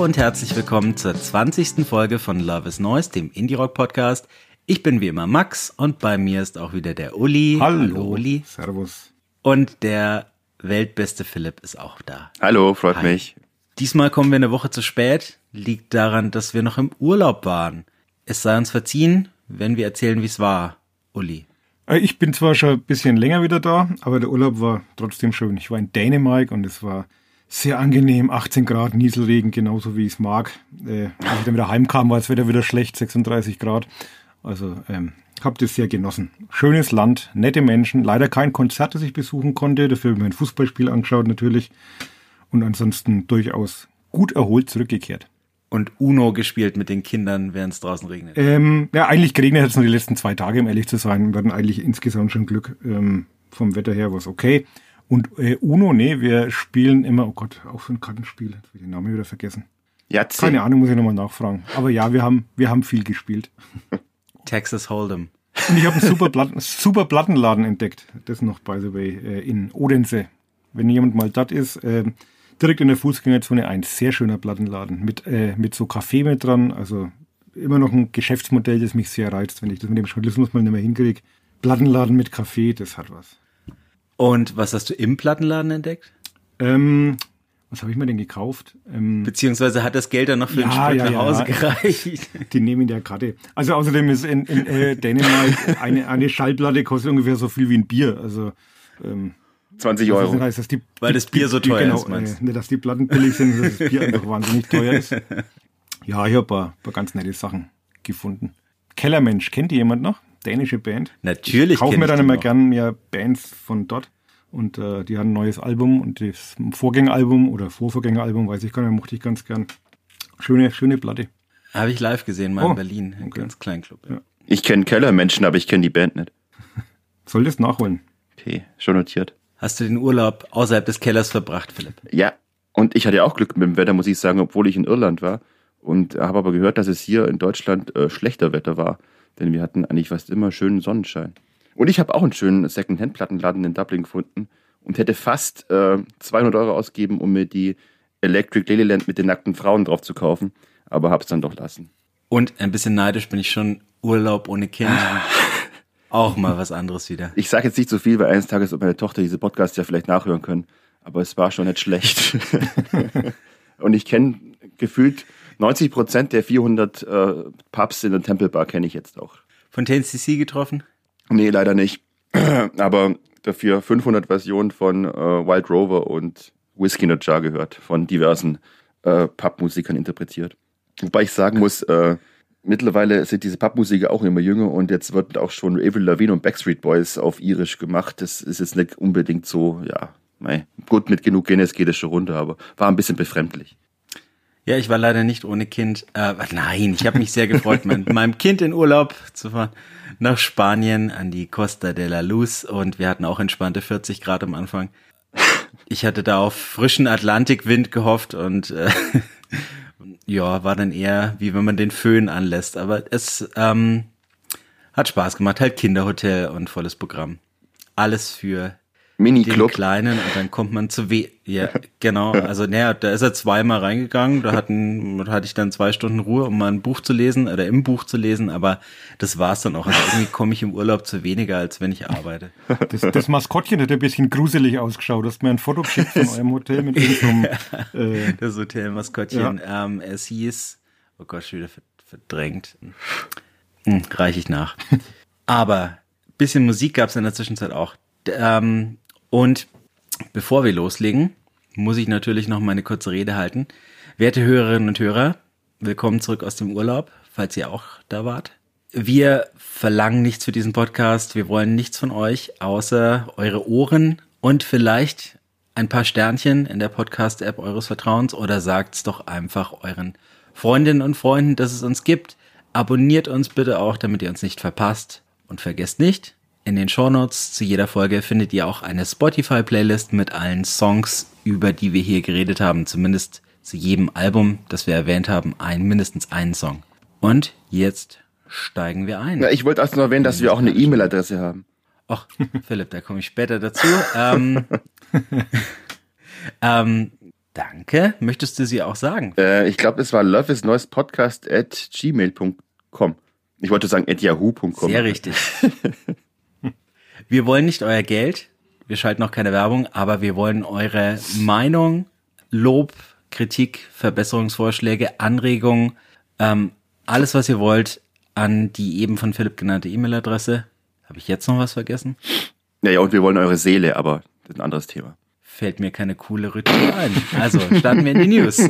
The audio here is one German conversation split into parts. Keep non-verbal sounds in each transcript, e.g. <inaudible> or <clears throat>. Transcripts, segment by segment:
Hallo und herzlich willkommen zur 20. Folge von Love is Noise, dem Indie Rock Podcast. Ich bin wie immer Max und bei mir ist auch wieder der Uli. Hallo, Uli. Servus. Und der weltbeste Philipp ist auch da. Hallo, freut Hi. mich. Diesmal kommen wir eine Woche zu spät. Liegt daran, dass wir noch im Urlaub waren. Es sei uns verziehen, wenn wir erzählen, wie es war. Uli. Äh, Ich bin zwar schon ein bisschen länger wieder da, aber der Urlaub war trotzdem schön. Ich war in Dänemark und es war sehr angenehm, 18 Grad, Nieselregen, genauso wie ich es mag. Äh, als ich dann wieder heimkam, war das Wetter wieder schlecht, 36 Grad. Also ähm, habe das sehr genossen. Schönes Land, nette Menschen, leider kein Konzert, das ich besuchen konnte. Dafür habe ich mir ein Fußballspiel angeschaut natürlich. Und ansonsten durchaus gut erholt zurückgekehrt. Und Uno gespielt mit den Kindern, während es draußen regnet. Ähm, ja, eigentlich geregnet hat es nur die letzten zwei Tage, um ehrlich zu sein. Wir hatten eigentlich insgesamt schon Glück. Ähm, vom Wetter her war es okay. Und äh, Uno, nee, wir spielen immer, oh Gott, auch so ein Kartenspiel. Jetzt habe ich den Namen wieder vergessen. Yahtzee. Keine Ahnung, muss ich nochmal nachfragen. Aber ja, wir haben, wir haben viel gespielt. <laughs> Texas Hold'em. Und ich habe einen super, Platten, super Plattenladen entdeckt. Das noch, by the way, äh, in Odense. Wenn jemand mal dort ist, äh, direkt in der Fußgängerzone ein sehr schöner Plattenladen mit, äh, mit so Kaffee mit dran. Also immer noch ein Geschäftsmodell, das mich sehr reizt, wenn ich das mit dem Journalismus mal nicht mehr hinkriege. Plattenladen mit Kaffee, das hat was. Und was hast du im Plattenladen entdeckt? Ähm, was habe ich mir denn gekauft? Ähm, Beziehungsweise hat das Geld dann noch für den Ja, Sprit ja, nach ja. Hause gereicht? die nehmen der Karte. Also außerdem ist in, in äh, Dänemark eine, eine Schallplatte kostet ungefähr so viel wie ein Bier. Also ähm, 20 Das Euro. heißt, dass die, Weil das Bier so die- teuer genau, ist, meinst äh, Nicht, dass die Platten billig sind, sondern dass das Bier <laughs> einfach wahnsinnig teuer ist. Ja, ich habe ein paar, paar ganz nette Sachen gefunden. Kellermensch, kennt ihr jemand noch? Dänische Band. Natürlich Ich kaufe mir dann die immer noch. gern mehr Bands von dort. Und äh, die haben ein neues Album und das Vorgängeralbum oder Vorvorgängeralbum, weiß ich gar nicht, mochte ich ganz gern. Schöne, schöne Platte. Habe ich live gesehen, mal Oh, in Berlin. Ein okay. ganz kleinen Club. Ja. Ich kenne Kellermenschen, aber ich kenne die Band nicht. <laughs> Soll das nachholen? Okay, schon notiert. Hast du den Urlaub außerhalb des Kellers verbracht, Philipp? Ja, und ich hatte ja auch Glück mit dem Wetter, muss ich sagen, obwohl ich in Irland war. Und habe aber gehört, dass es hier in Deutschland äh, schlechter Wetter war. Denn wir hatten eigentlich fast immer schönen Sonnenschein. Und ich habe auch einen schönen Second-Hand-Plattenladen in Dublin gefunden und hätte fast äh, 200 Euro ausgeben, um mir die Electric Ladyland mit den nackten Frauen drauf zu kaufen. Aber hab's dann doch lassen. Und ein bisschen neidisch bin ich schon. Urlaub ohne Kind. Auch mal was anderes wieder. Ich sage jetzt nicht so viel, weil eines Tages wird meine Tochter diese Podcast ja vielleicht nachhören können. Aber es war schon nicht schlecht. <laughs> und ich kenne gefühlt 90 Prozent der 400 äh, Pubs in der Temple Bar kenne ich jetzt auch. Fontaine CC getroffen? Nee, leider nicht. <clears throat> Aber dafür 500 Versionen von äh, Wild Rover und Whiskey in a Jar gehört, von diversen äh, Pubmusikern interpretiert. Wobei ich sagen muss, äh, mittlerweile sind diese Pubmusiker auch immer jünger und jetzt wird auch schon Avril Lavigne und Backstreet Boys auf irisch gemacht. Das ist jetzt nicht unbedingt so, ja, mei, gut, mit genug Guinness geht es schon runter, aber war ein bisschen befremdlich. Ja, ich war leider nicht ohne Kind. Äh, nein, ich habe mich sehr gefreut, mit meinem Kind in Urlaub zu fahren nach Spanien an die Costa de la Luz und wir hatten auch entspannte 40 Grad am Anfang. Ich hatte da auf frischen Atlantikwind gehofft und äh, <laughs> ja, war dann eher wie wenn man den Föhn anlässt. Aber es ähm, hat Spaß gemacht, halt Kinderhotel und volles Programm. Alles für Mini-Club. Kleinen und dann kommt man zu weh. Ja, genau. Also, naja, da ist er zweimal reingegangen. Da hatten, da hatte ich dann zwei Stunden Ruhe, um mal ein Buch zu lesen oder im Buch zu lesen. Aber das war's dann auch. Also irgendwie komme ich im Urlaub zu weniger, als wenn ich arbeite. Das, das Maskottchen hat ein bisschen gruselig ausgeschaut. Du hast mir ein Foto geschickt von eurem Hotel mit irgendeinem <laughs> äh, Das Hotelmaskottchen. Ähm, es hieß, oh Gott, schon wieder ver- verdrängt. Hm, Reich ich nach. Aber bisschen Musik gab's in der Zwischenzeit auch. D- Ähm, und bevor wir loslegen, muss ich natürlich noch meine kurze Rede halten. Werte Hörerinnen und Hörer, willkommen zurück aus dem Urlaub, falls ihr auch da wart. Wir verlangen nichts für diesen Podcast. Wir wollen nichts von euch, außer eure Ohren und vielleicht ein paar Sternchen in der Podcast-App eures Vertrauens oder sagt's doch einfach euren Freundinnen und Freunden, dass es uns gibt. Abonniert uns bitte auch, damit ihr uns nicht verpasst. Und vergesst nicht, in den Shownotes zu jeder Folge findet ihr auch eine Spotify-Playlist mit allen Songs, über die wir hier geredet haben. Zumindest zu jedem Album, das wir erwähnt haben, ein, mindestens einen Song. Und jetzt steigen wir ein. Ja, ich wollte erst noch erwähnen, dass wir auch eine E-Mail-Adresse haben. Ach, Philipp, da komme ich später dazu. Ähm, <laughs> ähm, danke. Möchtest du sie auch sagen? Äh, ich glaube, es war loveisneuespodcast at gmail.com. Ich wollte sagen at yahoo.com. Sehr richtig. <laughs> Wir wollen nicht euer Geld. Wir schalten auch keine Werbung, aber wir wollen eure Meinung, Lob, Kritik, Verbesserungsvorschläge, Anregungen, ähm, alles, was ihr wollt, an die eben von Philipp genannte E-Mail-Adresse. Habe ich jetzt noch was vergessen? Ja, ja, und wir wollen eure Seele, aber das ist ein anderes Thema. Fällt mir keine coole Ritual ein. Also starten wir in die News. <laughs>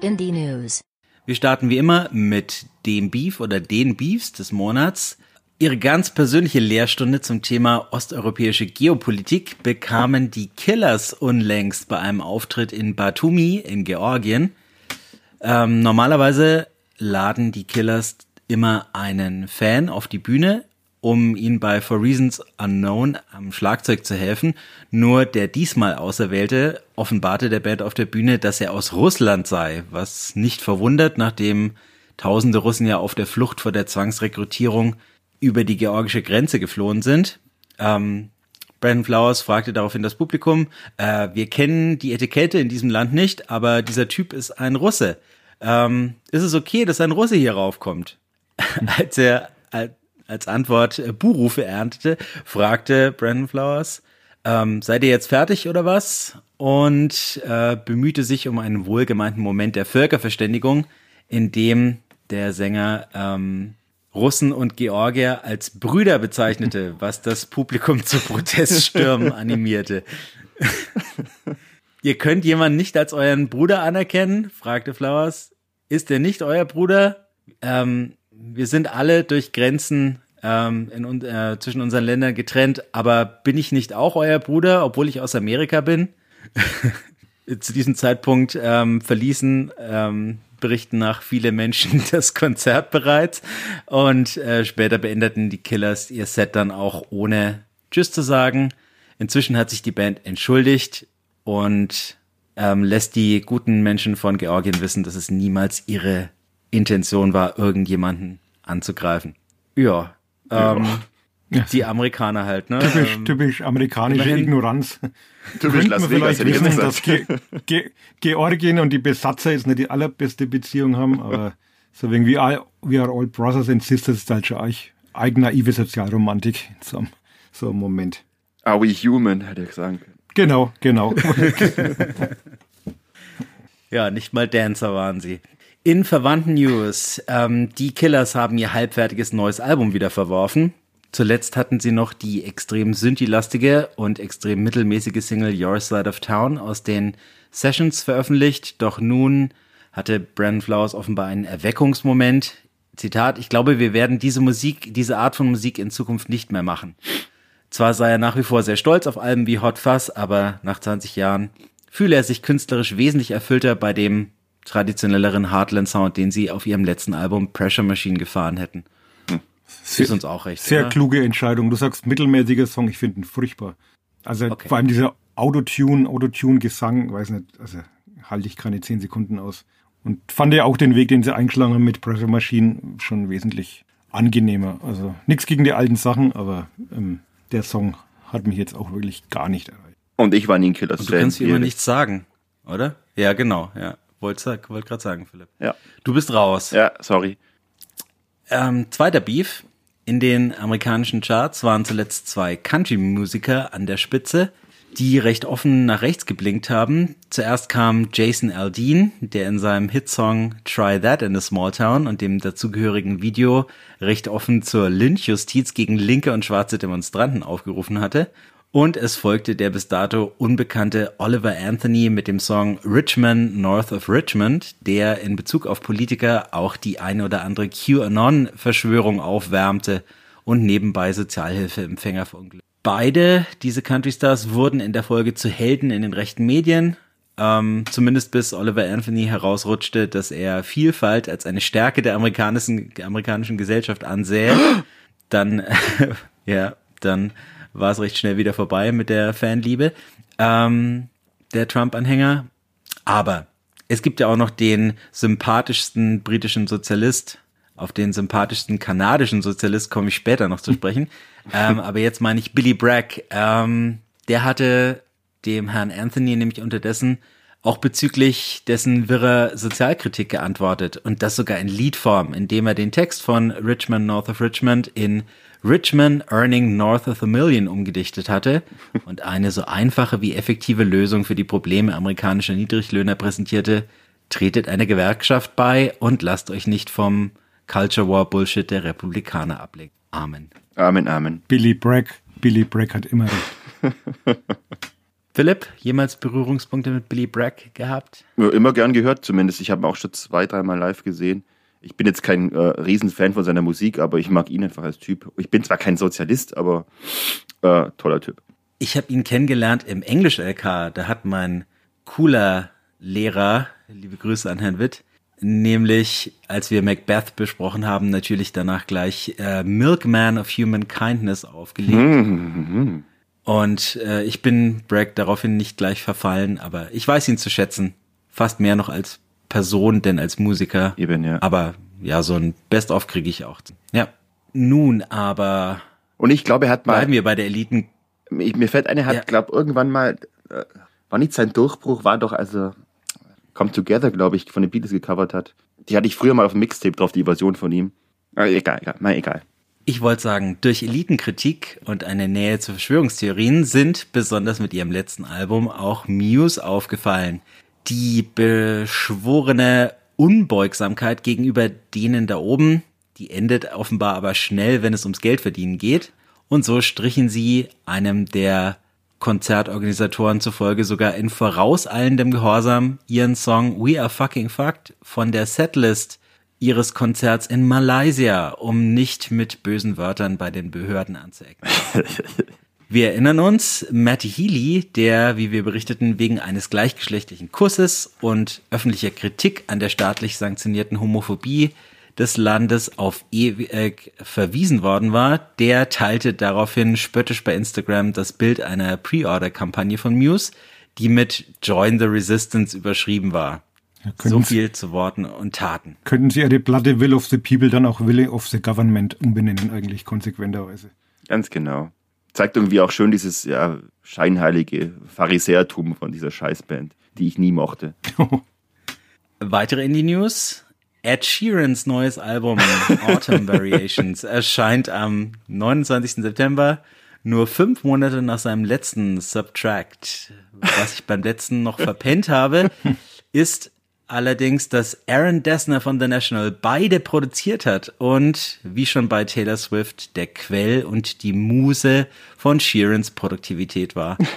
Indie News. Wir starten wie immer mit dem Beef oder den Beefs des Monats. Ihre ganz persönliche Lehrstunde zum Thema osteuropäische Geopolitik bekamen die Killers unlängst bei einem Auftritt in Batumi in Georgien. Ähm, normalerweise laden die Killers immer einen Fan auf die Bühne, um ihn bei For Reasons Unknown am Schlagzeug zu helfen. Nur der diesmal Auserwählte offenbarte der Band auf der Bühne, dass er aus Russland sei, was nicht verwundert, nachdem tausende Russen ja auf der Flucht vor der Zwangsrekrutierung über die georgische Grenze geflohen sind. Ähm, Brandon Flowers fragte daraufhin das Publikum, äh, wir kennen die Etikette in diesem Land nicht, aber dieser Typ ist ein Russe. Ähm, ist es okay, dass ein Russe hier raufkommt? <laughs> als er als Antwort äh, Buhrufe erntete, fragte Brandon Flowers, ähm, seid ihr jetzt fertig oder was? Und äh, bemühte sich um einen wohlgemeinten Moment der Völkerverständigung, in dem der Sänger ähm, Russen und Georgier als Brüder bezeichnete, <laughs> was das Publikum zu Proteststürmen <laughs> animierte. Ihr könnt jemanden nicht als euren Bruder anerkennen? fragte Flowers. Ist er nicht euer Bruder? Ähm, wir sind alle durch Grenzen ähm, in, äh, zwischen unseren Ländern getrennt, aber bin ich nicht auch euer Bruder, obwohl ich aus Amerika bin? <laughs> Zu diesem Zeitpunkt ähm, verließen ähm, berichten nach viele Menschen <laughs> das Konzert bereits und äh, später beendeten die Killers ihr Set dann auch ohne Tschüss zu sagen. Inzwischen hat sich die Band entschuldigt und ähm, lässt die guten Menschen von Georgien wissen, dass es niemals ihre Intention war, irgendjemanden anzugreifen. Ja, ähm, ja. die Amerikaner halt, ne? Typisch, ähm, typisch amerikanische immerhin, Ignoranz. Typisch Las Vegas, hätte ich wissen, gesagt. dass Ge Ge Georgien und die Besatzer jetzt nicht die allerbeste Beziehung haben, aber <laughs> so wegen wie all, We are all brothers and sisters ist halt schon eigentlich eignaive Sozialromantik in so einem, so einem Moment. Are we human, hätte ich sagen können. Genau, genau. <laughs> <laughs> Ja, nicht mal Dancer waren sie. In verwandten News, ähm, die Killers haben ihr halbfertiges neues Album wieder verworfen. Zuletzt hatten sie noch die extrem synthi-lastige und extrem mittelmäßige Single Your Side of Town aus den Sessions veröffentlicht, doch nun hatte Brandon Flowers offenbar einen Erweckungsmoment. Zitat, ich glaube, wir werden diese Musik, diese Art von Musik in Zukunft nicht mehr machen. Zwar sei er nach wie vor sehr stolz auf Alben wie Hot Fuzz, aber nach 20 Jahren fühle er sich künstlerisch wesentlich erfüllter bei dem traditionelleren Heartland Sound, den sie auf ihrem letzten Album Pressure Machine gefahren hätten. Ist uns auch recht. Sehr oder? kluge Entscheidung. Du sagst mittelmäßiger Song, ich finde ihn furchtbar. Also Okay. vor allem dieser Autotune, Autotune-Gesang, weiß nicht, also halte ich keine zehn Sekunden aus. Und fand ja auch den Weg, den sie eingeschlagen haben mit Pressure Machine, schon wesentlich angenehmer. Also nichts gegen die alten Sachen, aber ähm, der Song hat mich jetzt auch wirklich gar nicht erreicht. Und ich war nie ein Killers Und du kannst wie immer nichts sagen, oder? Ja, genau, ja. Wollte wollt gerade sagen, Philipp. Ja. Du bist raus. ja, sorry. Ähm, zweiter Beef. In den amerikanischen Charts waren zuletzt zwei Country-Musiker an der Spitze, die recht offen nach rechts geblinkt haben. Zuerst kam Jason Aldean, der in seinem Hitsong Try That in a Small Town und dem dazugehörigen Video recht offen zur Lynchjustiz gegen linke und schwarze Demonstranten aufgerufen hatte. Und es folgte der bis dato unbekannte Oliver Anthony mit dem Song Richmond North of Richmond, der in Bezug auf Politiker auch die eine oder andere QAnon-Verschwörung aufwärmte und nebenbei Sozialhilfeempfänger verunglückt. Beide, diese Country Stars, wurden in der Folge zu Helden in den rechten Medien. ähm, zumindest bis Oliver Anthony herausrutschte, dass er Vielfalt als eine Stärke der amerikanischen, amerikanischen Gesellschaft ansähe. <gasps> Dann, <laughs> ja, dann war es recht schnell wieder vorbei mit der Fanliebe ähm, der Trump-Anhänger. Aber es gibt ja auch noch den sympathischsten britischen Sozialist. Auf den sympathischsten kanadischen Sozialist komme ich später noch zu <laughs> sprechen. ähm, aber jetzt meine ich Billy Bragg. Ähm, der hatte dem Herrn Anthony nämlich unterdessen auch bezüglich dessen wirrer Sozialkritik geantwortet und das sogar in Liedform, indem er den Text von Richmond North of Richmond in Richmond Earning North of a Million umgedichtet hatte und eine so einfache wie effektive Lösung für die Probleme amerikanischer Niedriglöhner präsentierte, tretet eine Gewerkschaft bei und lasst euch nicht vom Culture War Bullshit der Republikaner ablegen. Amen. Amen, Amen. Billy Bragg, Billy Bragg hat immer recht. <laughs> Philipp, jemals Berührungspunkte mit Billy Bragg gehabt? Ja, immer gern gehört zumindest. Ich habe ihn auch schon zwei, dreimal live gesehen. Ich bin jetzt kein äh, Riesenfan von seiner Musik, aber ich mag ihn einfach als Typ. Ich bin zwar kein Sozialist, aber äh, toller Typ. Ich habe ihn kennengelernt im Englisch-LK. Da hat mein cooler Lehrer, liebe Grüße an Herrn Witt, nämlich als wir Macbeth besprochen haben, natürlich danach gleich äh, Milkman of Human Kindness aufgelegt. Mhm. Und äh, ich bin Bragg daraufhin nicht gleich verfallen, aber ich weiß ihn zu schätzen. Fast mehr noch als Person, denn als Musiker. Eben, ja. Aber ja, so ein Best-of kriege ich auch. Ja. Nun, aber Und ich glaube, er hat mal. bleiben wir bei der Eliten. Ich, mir fällt ein, er hat, Ja. glaub, irgendwann mal, äh, war nicht sein Durchbruch, war doch, also Come Together, glaube ich, von den Beatles gecovert hat. Die hatte ich früher mal auf dem Mixtape drauf, die Version von ihm. Äh, egal, egal, mal egal. Ich wollte sagen, durch Elitenkritik und eine Nähe zu Verschwörungstheorien sind besonders mit ihrem letzten Album auch Muse aufgefallen. Die beschworene Unbeugsamkeit gegenüber denen da oben, die endet offenbar aber schnell, wenn es ums Geldverdienen geht. Und so strichen sie einem der Konzertorganisatoren zufolge sogar in vorauseilendem Gehorsam ihren Song We Are Fucking Fucked von der Setlist ihres Konzerts in Malaysia, um nicht mit bösen Wörtern bei den Behörden anzuecken. <laughs> Wir erinnern uns, Matty Healy, der, wie wir berichteten, wegen eines gleichgeschlechtlichen Kusses und öffentlicher Kritik an der staatlich sanktionierten Homophobie des Landes auf ewig verwiesen worden war, der teilte daraufhin spöttisch bei Instagram das Bild einer Pre-Order-Kampagne von Muse, die mit Join the Resistance überschrieben war. Ja, So viel zu Worten und Taten. könnten Sie Ihre Platte Will of the People dann auch Will of the Government umbenennen, eigentlich konsequenterweise. Ganz genau. Zeigt irgendwie auch schön dieses ja, scheinheilige Pharisäertum von dieser Scheißband, die ich nie mochte. <laughs> Weitere Indie-News. Ed Sheerans neues Album <laughs> Autumn Variations erscheint am 29. September, nur fünf Monate nach seinem letzten Subtract. Was ich beim letzten noch verpennt habe, <laughs> ist allerdings, dass Aaron Dessner von The National beide produziert hat und wie schon bei Taylor Swift der Quell und die Muse von Sheerans Produktivität war. <laughs>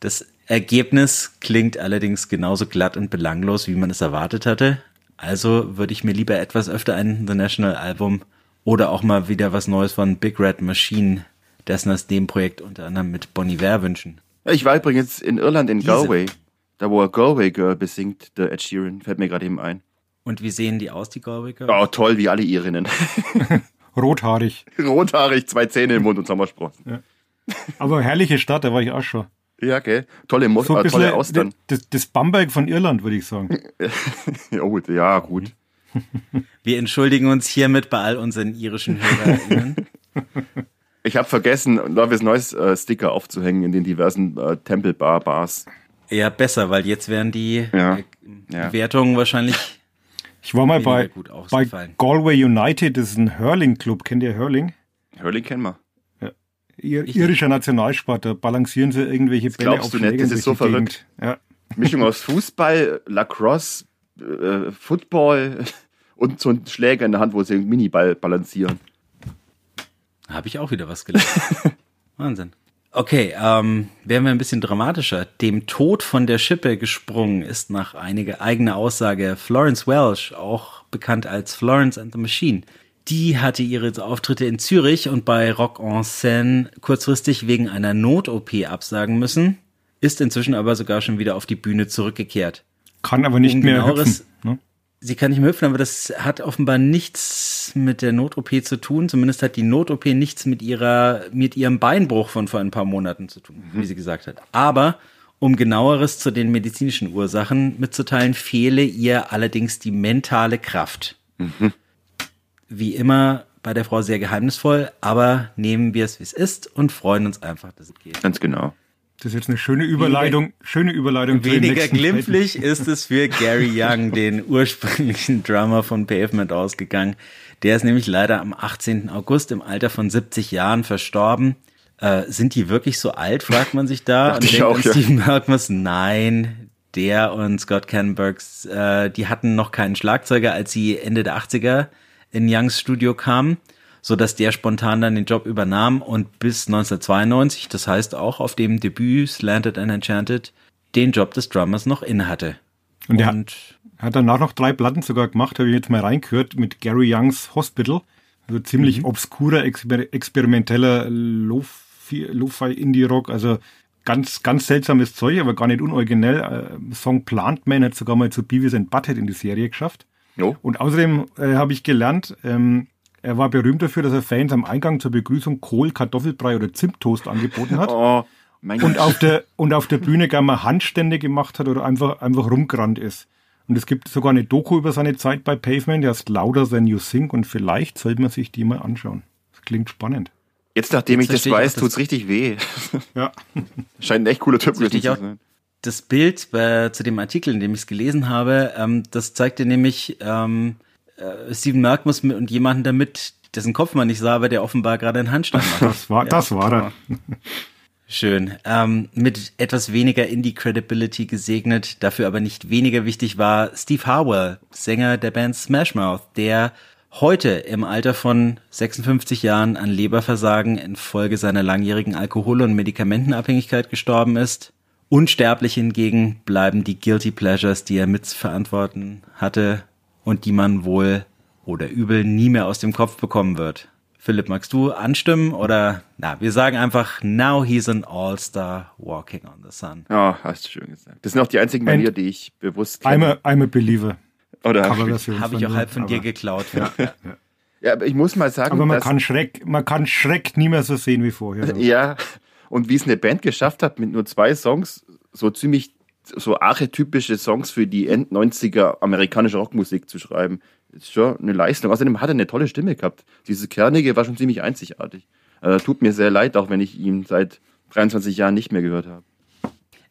Das Ergebnis klingt allerdings genauso glatt und belanglos, wie man es erwartet hatte. Also würde ich mir lieber etwas öfter ein The National Album oder auch mal wieder was Neues von Big Red Machine, dessen das Nebenprojekt unter anderem mit Bon Iver wünschen. Ich war übrigens in Irland, in Galway. Da, wo er Galway Girl besingt, der Ed Sheeran, fällt mir gerade eben ein. Und wie sehen die aus, die Galway Girls? Oh, toll, wie alle Irinnen. <laughs> Rothaarig. Rothaarig, zwei Zähne im Mund und Sommersprossen. Aber herrliche Stadt, da war ich auch schon. Ja, gell? Tolle, Mo So äh, tolle bisschen Austern. das, das Bamberg von Irland, würde ich sagen. Oh, <laughs> ja, gut. <laughs> Wir entschuldigen uns hiermit bei all unseren irischen HörerInnen. Ich habe vergessen, Love is Noise äh, Sticker aufzuhängen in den diversen äh, Tempelbar-Bars. Ja, besser, weil jetzt wären die Ja, äh, ja. Bewertungen wahrscheinlich Ich war mal bei, gut bei ausgefallen. Galway United, das ist ein Hurling-Club. Kennt ihr Hurling? Hurling kennen wir. Ir Ich- irischer Nationalsport, da balancieren sie irgendwelche Bälle glaubst auf du nicht, das ist so verrückt. Ja. Mischung aus Fußball, Lacrosse, äh, Football <laughs> und so ein Schläger in der Hand, wo sie einen Miniball balancieren. Habe ich auch wieder was gelernt. <laughs> Wahnsinn. Okay, ähm, werden wir ein bisschen dramatischer. Dem Tod von der Schippe gesprungen ist nach einiger eigener Aussage Florence Welsh, auch bekannt als Florence and the Machine. Die hatte ihre Auftritte in Zürich und bei Rock en Seine kurzfristig wegen einer Not-OP absagen müssen. ist inzwischen aber sogar schon wieder auf die Bühne zurückgekehrt. Kann aber nicht Um mehr hüpfen. Ne? Sie kann nicht mehr hüpfen, aber das hat offenbar nichts mit der Not-OP zu tun. Zumindest hat die Not-OP nichts mit ihrer, mit ihrem Beinbruch von vor ein paar Monaten zu tun, wie sie gesagt hat. Aber um genaueres zu den medizinischen Ursachen mitzuteilen, fehle ihr allerdings die mentale Kraft. Wie immer bei der Frau sehr geheimnisvoll, aber nehmen wir es, wie es ist und freuen uns einfach, dass es geht. Ganz genau. Das ist jetzt eine schöne Überleitung, schöne Überleitung Weniger glimpflich ist es für Gary Young, <laughs> den ursprünglichen Drummer von Pavement, ausgegangen. Der ist nämlich leider am 18. August im Alter von 70 Jahren verstorben. Äh, sind die wirklich so alt, fragt man sich da. Ich denkt auch, an ja. Stephen Malkmus, nein, der und Scott Canbergs, äh, die hatten noch keinen Schlagzeuger, als sie Ende der 80er in Youngs Studio kamen, so dass der spontan dann den Job übernahm und bis 1992, das heißt auch auf dem Debüt Slanted and Enchanted, den Job des Drummers noch innehatte. Und der hat, hat danach noch drei Platten sogar gemacht, habe ich jetzt mal reingehört, mit Gary Youngs Hospital. Also ziemlich obskurer, exper experimenteller Lo-Fi- Lo-Fi-Indie-Rock, also ganz, ganz seltsames Zeug, aber gar nicht unoriginell. Äh, Song Plant Man hat sogar mal zu Beavis and Butthead in die Serie geschafft. Jo. Und außerdem äh, habe ich gelernt, ähm, er war berühmt dafür, dass er Fans am Eingang zur Begrüßung Kohl, Kartoffelbrei oder Zimttoast angeboten hat. Oh, mein Und Gott. auf der, und auf der Bühne gerne mal Handstände gemacht hat oder einfach, einfach rumgerannt ist. Und es gibt sogar eine Doku über seine Zeit bei Pavement, die heißt Louder Than You Think und vielleicht sollte man sich die mal anschauen. Das klingt spannend. Jetzt, nachdem Jetzt ich das ich weiß, das- tut's richtig weh. <laughs> Ja. Scheint ein echt cooler Typ gewesen zu sein. Das Bild äh, zu dem Artikel, in dem ich es gelesen habe, ähm, das zeigte nämlich ähm, äh, Steven Malkmus mit- und jemanden damit, dessen Kopf man nicht sah, aber der offenbar gerade einen Handstand macht. <laughs> Das war, das war er. Schön. Ähm, mit etwas weniger Indie-Credibility gesegnet, dafür aber nicht weniger wichtig war Steve Harwell, Sänger der Band Smash Mouth, der heute im Alter von 56 Jahren an Leberversagen infolge seiner langjährigen Alkohol- und Medikamentenabhängigkeit gestorben ist. Unsterblich hingegen bleiben die Guilty Pleasures, die er mitzuverantworten hatte und die man wohl oder übel nie mehr aus dem Kopf bekommen wird. Philipp, magst du anstimmen oder na, wir sagen einfach now he's an all-star walking on the sun. Ja, hast du schön gesagt. Das sind auch die einzigen mir, die ich bewusst I'm kenne. a, I'm a Believer. Oder, Habe ich auch halb von dir geklaut. ja, aber ich muss mal sagen, Aber man dass, kann Schreck, man kann Schreck nie mehr so sehen wie vorher. ja, und wie es eine Band geschafft hat, mit nur zwei Songs so ziemlich so archetypische Songs für die End-90er amerikanische Rockmusik zu schreiben, ist schon eine Leistung. Außerdem hat er eine tolle Stimme gehabt. Dieses Kernige war schon ziemlich einzigartig. Äh, tut mir sehr leid, auch wenn ich ihn seit 23 Jahren nicht mehr gehört habe.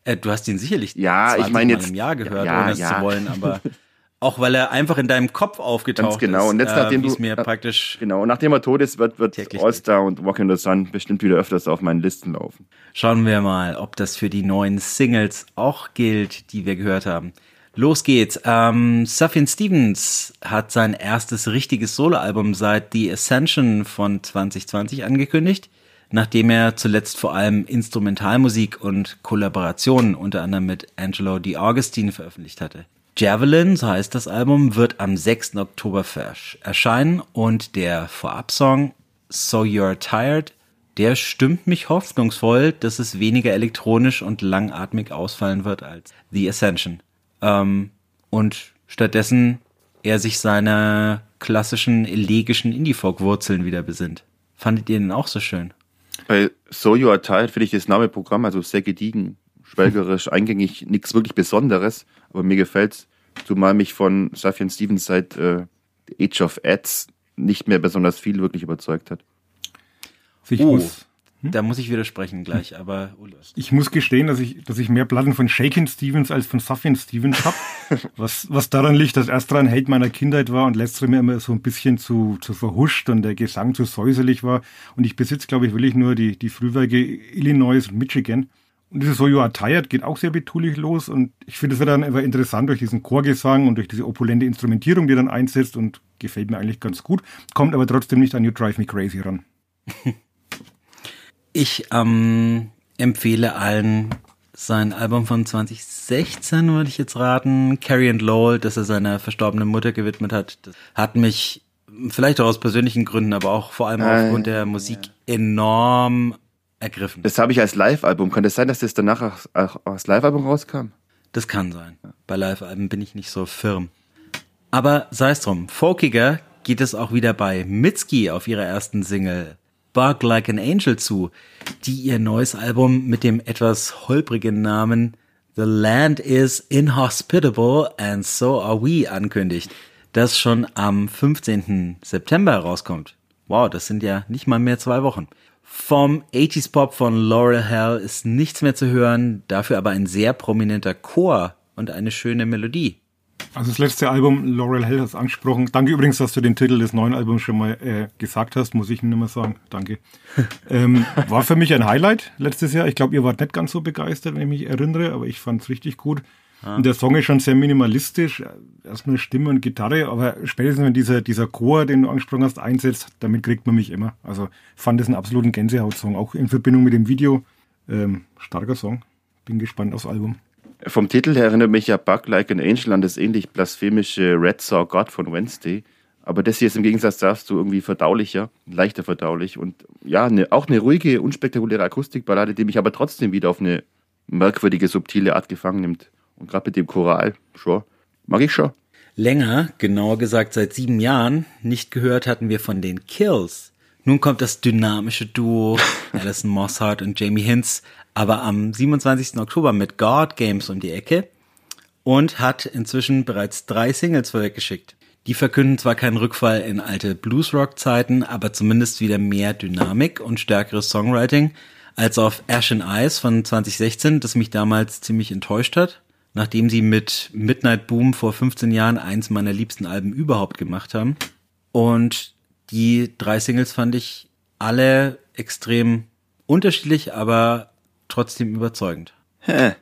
Äh, du hast ihn sicherlich Ja, ich 20 meine Mal jetzt- im Jahr gehört, ja, ohne es ja. zu wollen, aber <laughs> auch weil er einfach in deinem Kopf aufgetaucht Ganz genau. ist. Und jetzt, nachdem äh, du- mir äh, praktisch Genau, und nachdem er tot ist, wird, wird All-Star und Walk in the Sun bestimmt wieder öfters auf meinen Listen laufen. Schauen wir mal, ob das für die neuen Singles auch gilt, die wir gehört haben. Los geht's. Ähm, Sufjan Stevens hat sein erstes richtiges Soloalbum seit The Ascension von 2020 angekündigt, nachdem er zuletzt vor allem Instrumentalmusik und Kollaborationen unter anderem mit Angelo Di Augustine veröffentlicht hatte. Javelin, so heißt das Album, wird am 6. Oktober erscheinen und der Vorabsong So You're Tired der stimmt mich hoffnungsvoll, dass es weniger elektronisch und langatmig ausfallen wird als The Ascension. Ähm, und stattdessen er sich seiner klassischen elegischen Indie-Folk-Wurzeln wieder besinnt. Fandet ihr den auch so schön? Bei So You Are Tired finde ich das Name Programm also sehr gediegen, schwelgerisch, <laughs> eingängig, nichts wirklich Besonderes, aber mir gefällt's, zumal mich von Sufjan Stevens seit äh, Age of Ads nicht mehr besonders viel wirklich überzeugt hat. Ich, Oh. muss, Da muss ich widersprechen gleich, aber Uli. ich muss gestehen, dass ich, dass ich mehr Platten von Shakin Stevens als von Sufjan Stevens habe. <laughs> was, was daran liegt, dass ersterer ein Hate meiner Kindheit war und letztere mir immer so ein bisschen zu, zu verhuscht und der Gesang zu säuselig war. Und ich besitze, glaube ich, wirklich nur die, die Frühwerke Illinois und Michigan. Und dieses So You Are Tired geht auch sehr betulich los und ich finde es wird dann einfach interessant durch diesen Chorgesang und durch diese opulente Instrumentierung, die dann einsetzt und gefällt mir eigentlich ganz gut, kommt aber trotzdem nicht an You Drive Me Crazy ran. <laughs> Ich ähm, empfehle allen sein Album von 2016, würde ich jetzt raten, Carrie and Lowell, das er seiner verstorbenen Mutter gewidmet hat. Das hat mich vielleicht auch aus persönlichen Gründen, aber auch vor allem aufgrund der Musik enorm ergriffen. Das habe ich als Live-Album. Kann das sein, dass das danach auch, auch als Live-Album rauskam? Das kann sein. Bei Live-Alben bin ich nicht so firm. Aber sei es drum, folkiger geht es auch wieder bei Mitski auf ihrer ersten Single Bug Like an Angel zu, die ihr neues Album mit dem etwas holprigen Namen The Land is Inhospitable and So Are We ankündigt, das schon am 15. September rauskommt. Wow, das sind ja nicht mal mehr zwei Wochen. Vom 80s Pop von Laurel Hell ist nichts mehr zu hören, dafür aber ein sehr prominenter Chor und eine schöne Melodie. Also das letzte Album, Laurel Hell, hast angesprochen. Danke übrigens, dass du den Titel des neuen Albums schon mal äh, gesagt hast, muss ich nicht mehr sagen. Danke. <laughs> ähm, war für mich ein Highlight letztes Jahr. Ich glaube, ihr wart nicht ganz so begeistert, wenn ich mich erinnere, aber ich fand es richtig gut. Und der Song ist schon sehr minimalistisch. Erstmal Stimme und Gitarre, aber spätestens wenn dieser, dieser Chor, den du angesprochen hast, einsetzt, damit kriegt man mich immer. Also fand es einen absoluten Gänsehaut-Song, auch in Verbindung mit dem Video. Ähm, starker Song. Bin gespannt aufs Album. Vom Titel her erinnert mich ja Bug Like an Angel an das ähnlich blasphemische Red Saw God von Wednesday. Aber das hier ist im Gegensatz dazu irgendwie verdaulicher, leichter verdaulich und ja, ne, auch eine ruhige, unspektakuläre Akustikballade, die mich aber trotzdem wieder auf eine merkwürdige, subtile Art gefangen nimmt. Und gerade mit dem Choral, schon, mag ich schon. Länger, genauer gesagt seit sieben Jahren, nicht gehört hatten wir von den Kills. Nun kommt das dynamische Duo <laughs> Alison Mosshart und Jamie Hinz aber am 27. Oktober mit God Games um die Ecke und hat inzwischen bereits drei Singles vorweggeschickt. Die verkünden zwar keinen Rückfall in alte Bluesrock-Zeiten, aber zumindest wieder mehr Dynamik und stärkeres Songwriting als auf Ash and Ice von 2016, das mich damals ziemlich enttäuscht hat, nachdem sie mit Midnight Boom vor 15 Jahren eins meiner liebsten Alben überhaupt gemacht haben. Und die drei Singles fand ich alle extrem unterschiedlich, aber trotzdem überzeugend. Hä.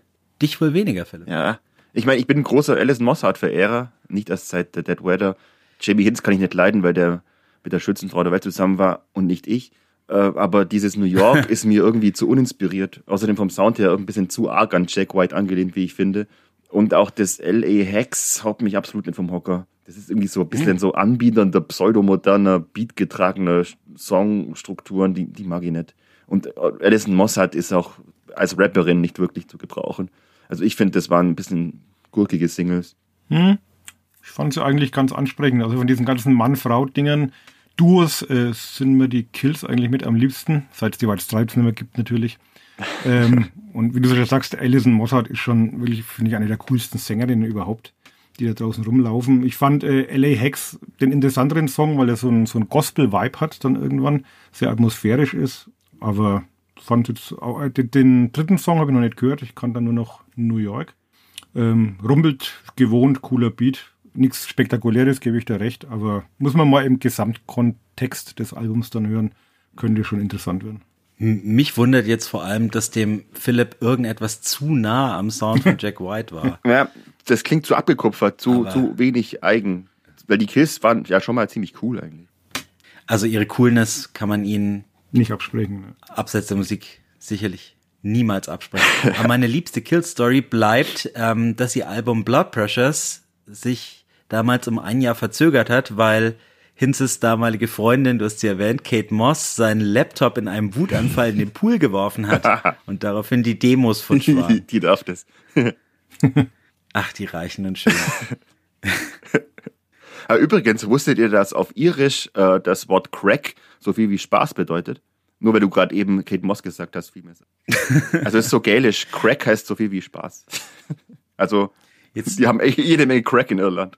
Dich wohl weniger, Philipp. Ja. Ich meine, ich bin ein großer Alison Mossart-Verehrer, nicht erst seit The Dead Weather. Jamie Hinz kann ich nicht leiden, weil der mit der Schützenfrau der Welt zusammen war und nicht ich. Äh, aber dieses New York <laughs> ist mir irgendwie zu uninspiriert. Außerdem vom Sound her ein bisschen zu arg an Jack White angelehnt, wie ich finde. Und auch das L.A. Hex haut mich absolut nicht vom Hocker. Das ist irgendwie so ein bisschen hm. so anbiedernder, pseudomoderner, beatgetragener Songstrukturen, die, die mag ich nicht. Und Alison Mossad ist auch als Rapperin nicht wirklich zu gebrauchen. Also ich finde, das waren ein bisschen gurkige Singles. Hm. Ich fand sie eigentlich ganz ansprechend. Also von diesen ganzen Mann-Frau-Dingern, Duos äh, sind mir die Kills eigentlich mit am liebsten, seit es die White Stripes nicht mehr gibt natürlich. ähm, <laughs> und wie du schon sagst, Alison Mossad ist schon wirklich, finde ich, eine der coolsten Sängerinnen überhaupt, die da draußen rumlaufen. Ich fand äh, LA Hex den interessanteren Song, weil er so ein, so ein Gospel-Vibe hat dann irgendwann, sehr atmosphärisch ist, aber fand jetzt auch, äh, den, dritten Song habe ich noch nicht gehört. Ich kann dann nur noch New York. Ähm, rumpelt gewohnt, cooler Beat. Nichts Spektakuläres, gebe ich dir recht, aber muss man mal im Gesamtkontext des Albums dann hören, könnte schon interessant werden. Mich wundert jetzt vor allem, dass dem Philipp irgendetwas zu nah am Sound von <laughs> Jack White war. ja, das klingt zu abgekupfert, zu, zu wenig eigen. Weil die Kills waren ja schon mal ziemlich cool eigentlich. Also ihre Coolness kann man ihnen nicht absprechen. Ne? Abseits der Musik sicherlich niemals absprechen. Aber meine liebste Kill-Story bleibt, ähm, dass ihr Album Blood Pressures sich damals um ein Jahr verzögert hat, weil Hinzes damalige Freundin, du hast sie erwähnt, Kate Moss, seinen Laptop in einem Wutanfall in den Pool geworfen hat <laughs> und daraufhin die Demos von waren. <laughs> Die darf das. <laughs> Ach, die Reichen und Schönen. Übrigens, wusstet ihr, dass auf Irisch äh, das Wort Crack so viel wie Spaß bedeutet? Nur weil du gerade eben Kate Moss gesagt hast, viel mehr. Also es ist so gälisch. Crack heißt so viel wie Spaß. Also jetzt, die haben echt jede Menge Crack in Irland.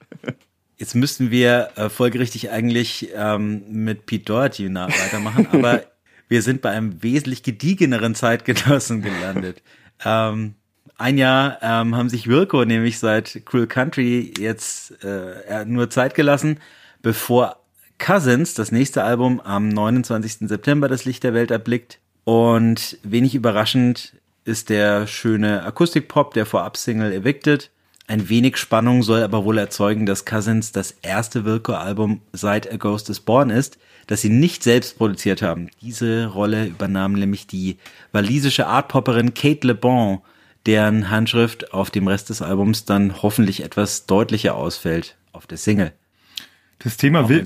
Jetzt müssten wir äh, folgerichtig eigentlich ähm, mit Pete Doherty weitermachen, <laughs> aber wir sind bei einem wesentlich gediegeneren Zeitgenossen gelandet. Ähm, ein Jahr ähm, haben sich Wilco nämlich seit Cruel Country jetzt äh, nur Zeit gelassen, bevor Cousins, das nächste Album, am 29. September das Licht der Welt erblickt. Und wenig überraschend ist der schöne Akustikpop der Vorab-Single Evicted. Ein wenig Spannung soll aber wohl erzeugen, dass Cousins das erste Wilco-Album seit A Ghost is Born ist, das sie nicht selbst produziert haben. Diese Rolle übernahm nämlich die walisische Artpopperin Kate Le Bon, deren Handschrift auf dem Rest des Albums dann hoffentlich etwas deutlicher ausfällt auf der Single. Das Thema, Will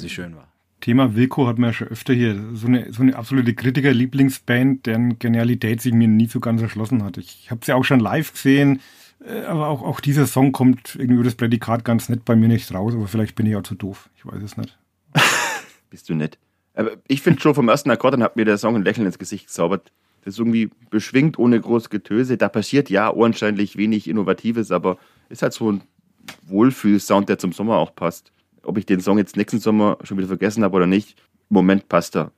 Thema Wilco hat man ja schon öfter hier. So eine, so eine absolute Kritiker-Lieblingsband, deren Genialität sich mir nie so ganz erschlossen hat. Ich habe sie auch schon live gesehen, aber auch, auch dieser Song kommt irgendwie über das Prädikat ganz nett bei mir nicht raus. Aber vielleicht bin ich auch zu doof. Ich weiß es nicht. <laughs> Bist du nett. Aber ich finde schon vom ersten Akkord, dann hat mir der Song ein Lächeln ins Gesicht gezaubert. Das ist irgendwie beschwingt, ohne groß Getöse. Da passiert ja anscheinend wenig Innovatives, aber ist halt so ein Wohlfühl-Sound, der zum Sommer auch passt ob ich den Song jetzt nächsten Sommer schon wieder vergessen habe oder nicht, im Moment passt er.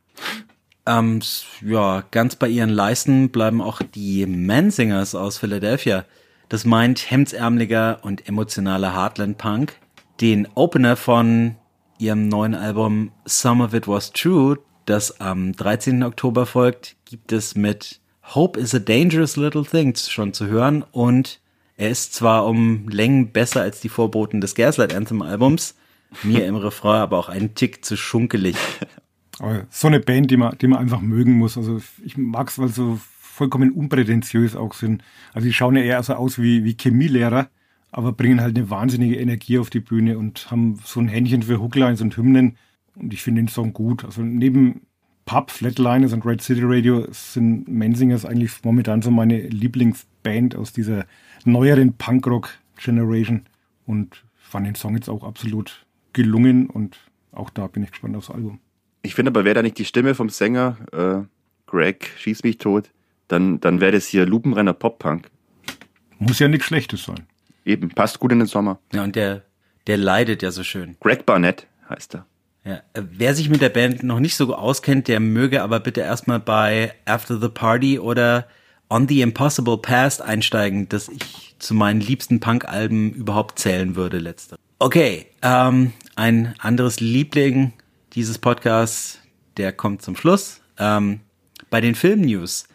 Ähm, ja, ganz bei ihren Leisten bleiben auch die Mansingers aus Philadelphia. Das meint hemdsärmeliger und emotionaler Heartland Punk. Den Opener von ihrem neuen Album Some of It Was True, das am 13. Oktober folgt, gibt es mit Hope is a Dangerous Little Thing schon zu hören und er ist zwar um Längen besser als die Vorboten des Gaslight Anthem Albums, mir im Refrain aber auch einen Tick zu schunkelig. <laughs> so eine Band, die man, die man einfach mögen muss. Also ich mag es, weil so vollkommen unprätentiös auch sind. Also die schauen ja eher so aus wie, wie Chemielehrer, aber bringen halt eine wahnsinnige Energie auf die Bühne und haben so ein Händchen für Hooklines und Hymnen. Und ich finde den Song gut. Also neben Pub, Flatliners und Red City Radio sind Mensingers eigentlich momentan so meine Lieblingsband aus dieser neueren Punkrock-Generation. Und fand den Song jetzt auch absolut gelungen und auch da bin ich gespannt aufs Album. Ich finde aber, wäre da nicht die Stimme vom Sänger, äh, Greg, schieß mich tot, dann, dann wäre das hier Lupenrenner Pop-Punk. Muss ja nichts Schlechtes sein. Eben, passt gut in den Sommer. Ja, und der, der leidet ja so schön. Greg Barnett heißt er. Ja, äh, wer sich mit der Band noch nicht so auskennt, der möge aber bitte erstmal bei After the Party oder On the Impossible Past einsteigen, das ich zu meinen liebsten Punk-Alben überhaupt zählen würde, letzte. Okay, ähm, ein anderes Liebling dieses Podcasts, der kommt zum Schluss. Ähm, bei den Filmnews.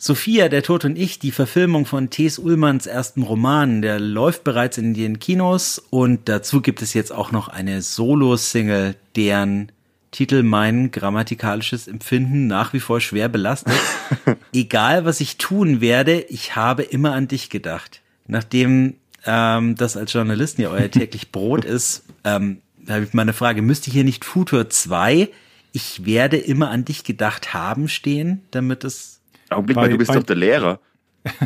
Sophia, der Tod und ich, die Verfilmung von T.S. Ullmanns ersten Roman, der läuft bereits in den Kinos und dazu gibt es jetzt auch noch eine Solo-Single, deren Titel mein grammatikalisches Empfinden nach wie vor schwer belastet. <laughs> Egal, was ich tun werde, ich habe immer an dich gedacht. Nachdem ähm, das als Journalisten ja euer täglich <laughs> Brot ist, ähm, da habe ich mal eine Frage, müsste hier nicht Futur 2 ich werde immer an dich gedacht haben stehen, damit es. Augenblick mal, du bist doch der Lehrer. <laughs>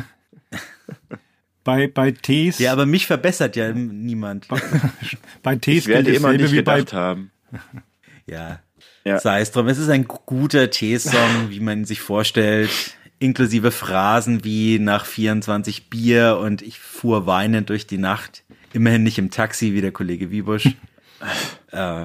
bei, bei Ts. Ja, aber mich verbessert ja niemand. Bei, <laughs> bei Ts ich werde immer an dich gedacht haben. <laughs> Ja. ja. Sei es drum, es ist ein guter T-Song, wie man ihn sich vorstellt inklusive Phrasen wie nach 24 Bier und ich fuhr weinend durch die Nacht. Immerhin nicht im Taxi wie der Kollege Wiebusch. äh,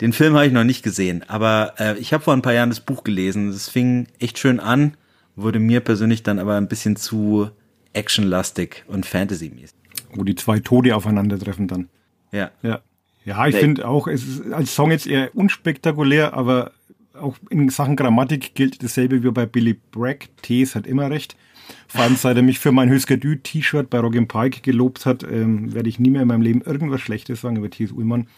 den Film habe ich noch nicht gesehen, aber äh, ich habe vor ein paar Jahren das Buch gelesen. Es fing echt schön an, wurde mir persönlich dann aber ein bisschen zu actionlastig und fantasymäßig. Wo die zwei Tode aufeinandertreffen dann. Ja. Ja. Ja, ich finde auch, es ist als Song jetzt eher unspektakulär, aber auch in Sachen Grammatik gilt dasselbe wie bei Billy Bragg. T hat immer recht. Vor allem, seit er mich für mein Höchstgedü-T-Shirt bei Rock Pike gelobt hat, ähm, werde ich nie mehr in meinem Leben irgendwas Schlechtes sagen über T.S. Ullmann.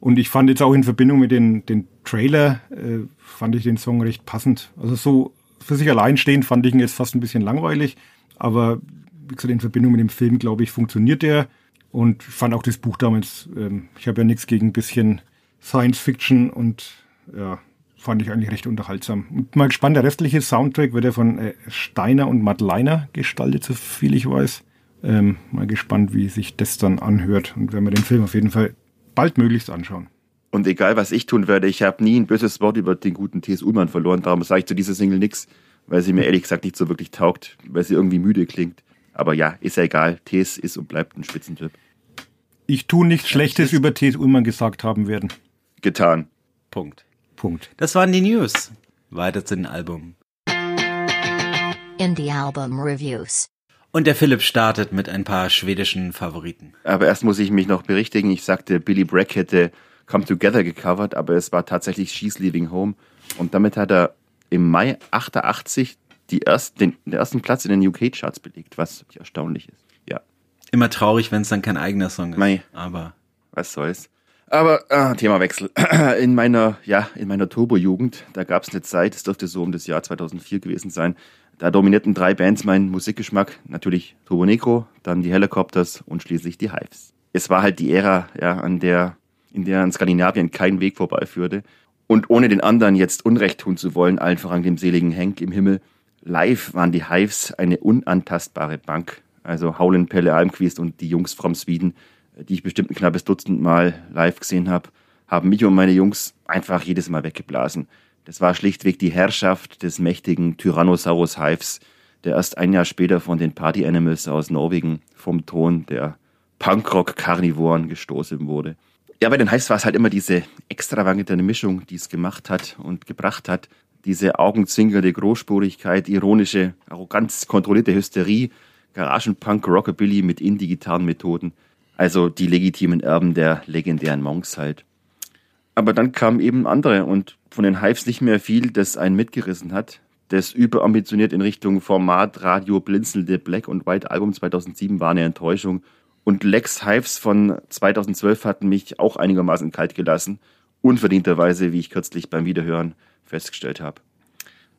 Und ich fand jetzt auch in Verbindung mit den, den Trailer, äh, fand ich den Song recht passend. Also so für sich allein stehen fand ich ihn jetzt fast ein bisschen langweilig. Aber wie gesagt, in Verbindung mit dem Film, glaube ich, funktioniert der. Und ich fand auch das Buch damals, ähm, ich habe ja nichts gegen ein bisschen Science Fiction und ja, fand ich eigentlich recht unterhaltsam. Und mal gespannt, der restliche Soundtrack wird ja von äh, Steiner und Matt Leiner gestaltet, so viel ich weiß. Ähm, mal gespannt, wie sich das dann anhört. Und werden wir den Film auf jeden Fall baldmöglichst anschauen. Und egal, was ich tun werde, ich habe nie ein böses Wort über den guten T.S. Ullmann verloren. Darum sage ich zu dieser Single nichts, weil sie mir ehrlich gesagt nicht so wirklich taugt, weil sie irgendwie müde klingt. Aber ja, ist ja egal. T.S. ist und bleibt ein Spitzentyp. Ich tue nichts Schlechtes über T.S. Ullmann gesagt haben werden. Getan. Punkt. Punkt. Das waren die News. Weiter zu den Album. Indie Album Reviews. Und der Philipp startet mit ein paar schwedischen Favoriten. Aber erst muss ich mich noch berichtigen. Ich sagte, Billy Bragg hätte Come Together gecovert, aber es war tatsächlich She's Leaving Home. Und damit hat er im Mai 88 die erst, den, den ersten Platz in den UK-Charts belegt, was erstaunlich ist. Ja. Immer traurig, wenn es dann kein eigener Song ist. Mei. Aber. Was soll's. Aber ah, Themawechsel. <clears throat> In meiner, ja, in meiner Turbo-Jugend, da gab es eine Zeit, es dürfte so um das Jahr 2004 gewesen sein, da dominierten drei Bands meinen Musikgeschmack. Natürlich Turbo Negro, dann die Helicopters und schließlich die Hives. Es war halt die Ära, ja, an der in der an Skandinavien kein Weg vorbeiführte. Und ohne den anderen jetzt Unrecht tun zu wollen, allen voran dem seligen Henk im Himmel, live waren die Hives eine unantastbare Bank. Also Howlin, Pelle Almquist und die Jungs from Sweden, die ich bestimmt ein knappes Dutzend Mal live gesehen habe, haben mich und meine Jungs einfach jedes Mal weggeblasen. Das war schlichtweg die Herrschaft des mächtigen Tyrannosaurus Hives, der erst ein Jahr später von den Party Animals aus Norwegen vom Thron der Punkrock-Karnivoren gestoßen wurde. Ja, bei den Hives war es halt immer diese extravagante Mischung, die es gemacht hat und gebracht hat. Diese augenzwinkernde Großspurigkeit, ironische Arroganz, kontrollierte Hysterie, Garagenpunk, Rockabilly mit indigitalen Methoden. Also die legitimen Erben der legendären Monks halt. Aber dann kamen eben andere und von den Hives nicht mehr viel, das einen mitgerissen hat. Das überambitioniert in Richtung Format, Radio, blinzelnde Black und White Album 2007 war eine Enttäuschung und Lex Hives von 2012 hatten mich auch einigermaßen kalt gelassen. Unverdienterweise, wie ich kürzlich beim Wiederhören festgestellt habe.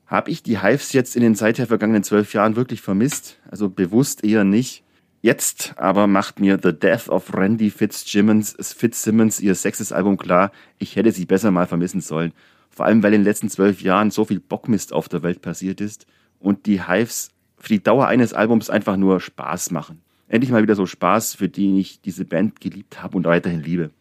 Habe ich die Hives jetzt in den seither vergangenen zwölf Jahren wirklich vermisst? Also bewusst eher nicht. Jetzt aber macht mir The Death of Randy Fitzsimmons, Fitzsimmons ihr sechstes Album klar, ich hätte sie besser mal vermissen sollen. Vor allem, weil in den letzten zwölf Jahren so viel Bockmist auf der Welt passiert ist und die Hives für die Dauer eines Albums einfach nur Spaß machen endlich mal wieder so Spaß, für den ich diese Band geliebt habe und weiterhin liebe.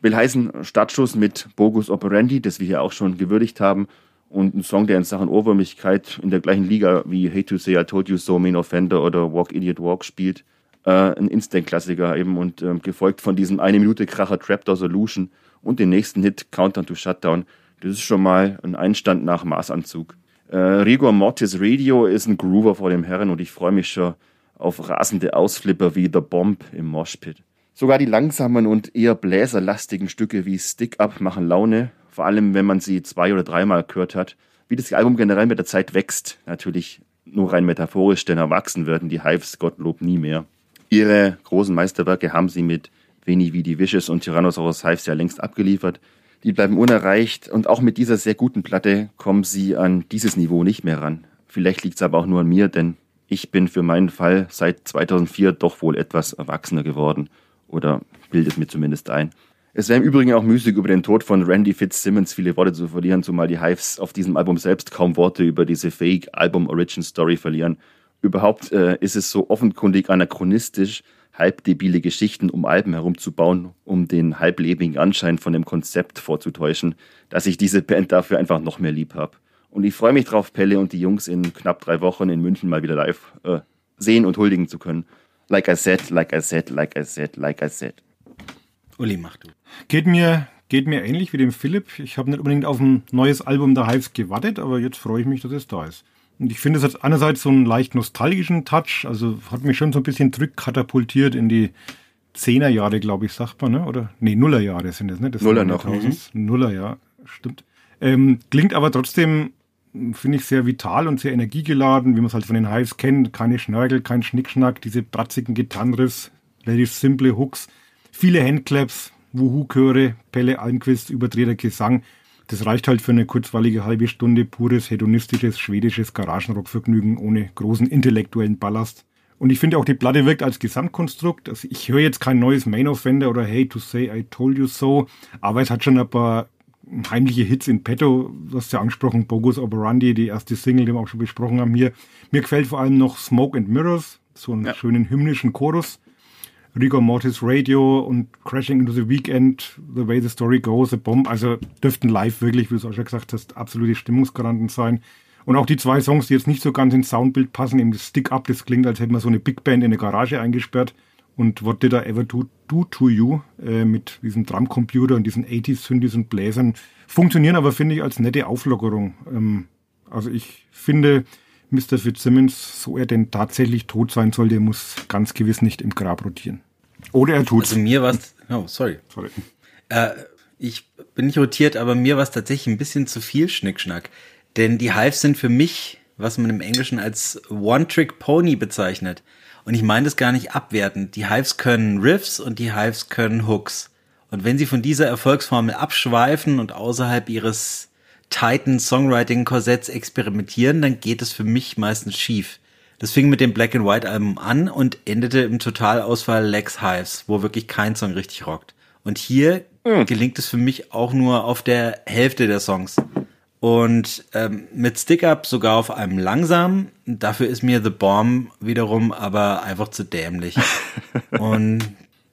Will heißen Startschuss mit Bogus Operandi, das wir hier auch schon gewürdigt haben, und ein Song, der in Sachen Ohrwürmigkeit in der gleichen Liga wie Hate to Say I Told You So, Main Offender oder Walk Idiot Walk spielt. Äh, ein Instant-Klassiker eben und äh, gefolgt von diesem eine Minute Kracher Trapdoor Solution und den nächsten Hit Countdown to Shutdown. Das ist schon mal ein Einstand nach Maßanzug. Äh, Rigor Mortis Radio ist ein Groover vor dem Herren und ich freue mich schon auf rasende Ausflipper wie The Bomb im Moshpit. Sogar die langsamen und eher bläserlastigen Stücke wie Stick Up machen Laune, vor allem wenn man sie zwei oder dreimal gehört hat. Wie das Album generell mit der Zeit wächst, natürlich nur rein metaphorisch, denn erwachsen werden die Hives Gottlob nie mehr. Ihre großen Meisterwerke haben sie mit Veni Vidi Vicious und Tyrannosaurus Hives ja längst abgeliefert. Die bleiben unerreicht und auch mit dieser sehr guten Platte kommen sie an dieses Niveau nicht mehr ran. Vielleicht liegt es aber auch nur an mir, denn ich bin für meinen Fall seit 2004 doch wohl etwas erwachsener geworden oder bildet mir zumindest ein. Es wäre im Übrigen auch müßig, über den Tod von Randy Fitzsimmons viele Worte zu verlieren, zumal die Hives auf diesem Album selbst kaum Worte über diese Fake-Album-Origin-Story verlieren. Überhaupt äh, ist es so offenkundig anachronistisch, halbdebile Geschichten um Alben herumzubauen, um den halblebigen Anschein von dem Konzept vorzutäuschen, dass ich diese Band dafür einfach noch mehr lieb habe. Und ich freue mich drauf, Pelle und die Jungs in knapp drei Wochen in München mal wieder live äh, sehen und huldigen zu können. Like I said, like I said, like I said, like I said. Uli, mach du. Geht mir, geht mir ähnlich wie dem Philipp. Ich habe nicht unbedingt auf ein neues Album der Hives gewartet, aber jetzt freue ich mich, dass es da ist. Und ich finde, es hat einerseits so einen leicht nostalgischen Touch, also hat mich schon so ein bisschen zurückkatapultiert in die Zehnerjahre, glaube ich, sagt man, ne? oder? Nee, Nullerjahre sind es, ne? Das Nuller noch. Mhm. Nuller, ja, stimmt. Ähm, klingt aber trotzdem finde ich sehr vital und sehr energiegeladen, wie man es halt von den Hives kennt. Keine Schnörkel, kein Schnickschnack, diese bratzigen Gitarrenriffs, relativ simple Hooks, viele Handclaps, Wuhu-Chöre, Pelle Almquist, überdrehter Gesang. Das reicht halt für eine kurzweilige halbe Stunde pures, hedonistisches, schwedisches Garagenrockvergnügen ohne großen intellektuellen Ballast. Und ich finde auch, die Platte wirkt als Gesamtkonstrukt. Also ich höre jetzt kein neues Main Offender oder Hey to Say I Told You So, aber es hat schon ein paar heimliche Hits in petto. Du hast ja angesprochen, Bogus Operandi, die erste Single, die wir auch schon besprochen haben hier. Mir gefällt vor allem noch Smoke and Mirrors, so einen ja. schönen hymnischen Chorus. Rigor Mortis Radio und Crashing into the Weekend, The Way the Story Goes, The Bomb. Also dürften live wirklich, wie du es auch schon gesagt hast, absolute Stimmungsgaranten sein. Und auch die zwei Songs, die jetzt nicht so ganz ins Soundbild passen, eben das Stick Up, das klingt, als hätte man so eine Big Band in eine Garage eingesperrt und What Did I Ever Do, do to You äh, mit diesem Drumcomputer und diesen 80s-Synthes und Bläsern funktionieren aber, finde ich, als nette Auflockerung. Ähm, also ich finde, Mr. Fitzsimmons, so er denn tatsächlich tot sein sollte, muss ganz gewiss nicht im Grab rotieren. Oder er tut Also mir war oh, sorry. sorry. Äh, ich bin nicht rotiert, aber mir war es tatsächlich ein bisschen zu viel Schnickschnack. Denn die Hives sind für mich, was man im Englischen als One-Trick-Pony bezeichnet. Und ich meine das gar nicht abwertend. Die Hives können Riffs und die Hives können Hooks. Und wenn sie von dieser Erfolgsformel abschweifen und außerhalb ihres tighten Songwriting-Korsetts experimentieren, dann geht es für mich meistens schief. Das fing mit dem Black and White Album an und endete im Totalausfall Lex Hives, wo wirklich kein Song richtig rockt. Und hier hm. gelingt es für mich auch nur auf der Hälfte der Songs. Und ähm, mit Stick Up sogar auf einem langsamen. Dafür ist mir The Bomb wiederum aber einfach zu dämlich. <laughs> Und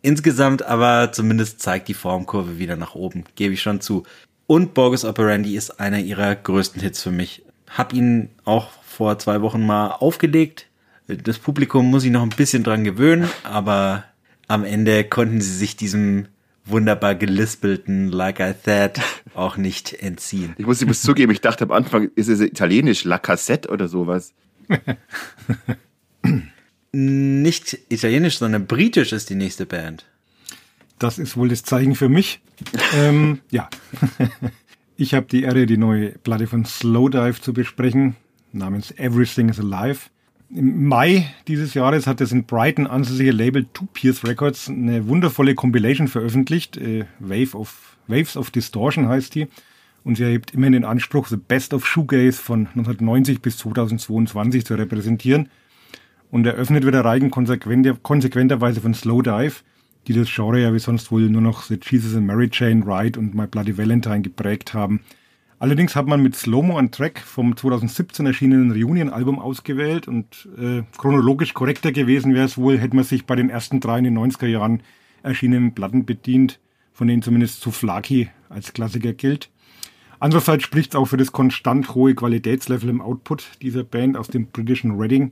insgesamt aber zumindest zeigt die Formkurve wieder nach oben, gebe ich schon zu. Und Borges Operandi ist einer ihrer größten Hits für mich. Hab ihn auch vor zwei Wochen mal aufgelegt. Das Publikum muss sich noch ein bisschen dran gewöhnen, aber am Ende konnten sie sich diesem wunderbar gelispelten Like I Said <laughs> auch nicht entziehen. Ich muss, ich muss zugeben, ich dachte am Anfang, ist es italienisch, La Cassette oder sowas? nicht italienisch, sondern britisch ist die nächste Band. Das ist wohl das Zeichen für mich. ähm, ja. <laughs> ich habe die Ehre, die neue Platte von Slowdive zu besprechen, namens Everything is Alive. Im Mai dieses Jahres hat das in Brighton ansässige Label Two Pierce Records eine wundervolle Compilation veröffentlicht. Äh, Wave of, Waves of Distortion heißt die. Und sie erhebt immerhin den Anspruch, The Best of Shoegaze von 1990 bis 2022 zu repräsentieren. Und eröffnet wird der Reigen konsequenter, konsequenterweise von Slowdive, die das Genre ja wie sonst wohl nur noch The Jesus and Mary Chain, Ride und My Bloody Valentine geprägt haben. Allerdings hat man mit Slow-Mo einen Track vom 2017 erschienenen Reunion-Album ausgewählt und äh, chronologisch korrekter gewesen wäre es wohl, hätte man sich bei den ersten drei in den 90er Jahren erschienenen Platten bedient, von denen zumindest Souflaki als Klassiker gilt. Andererseits spricht es auch für das konstant hohe Qualitätslevel im Output dieser Band aus dem britischen Reading,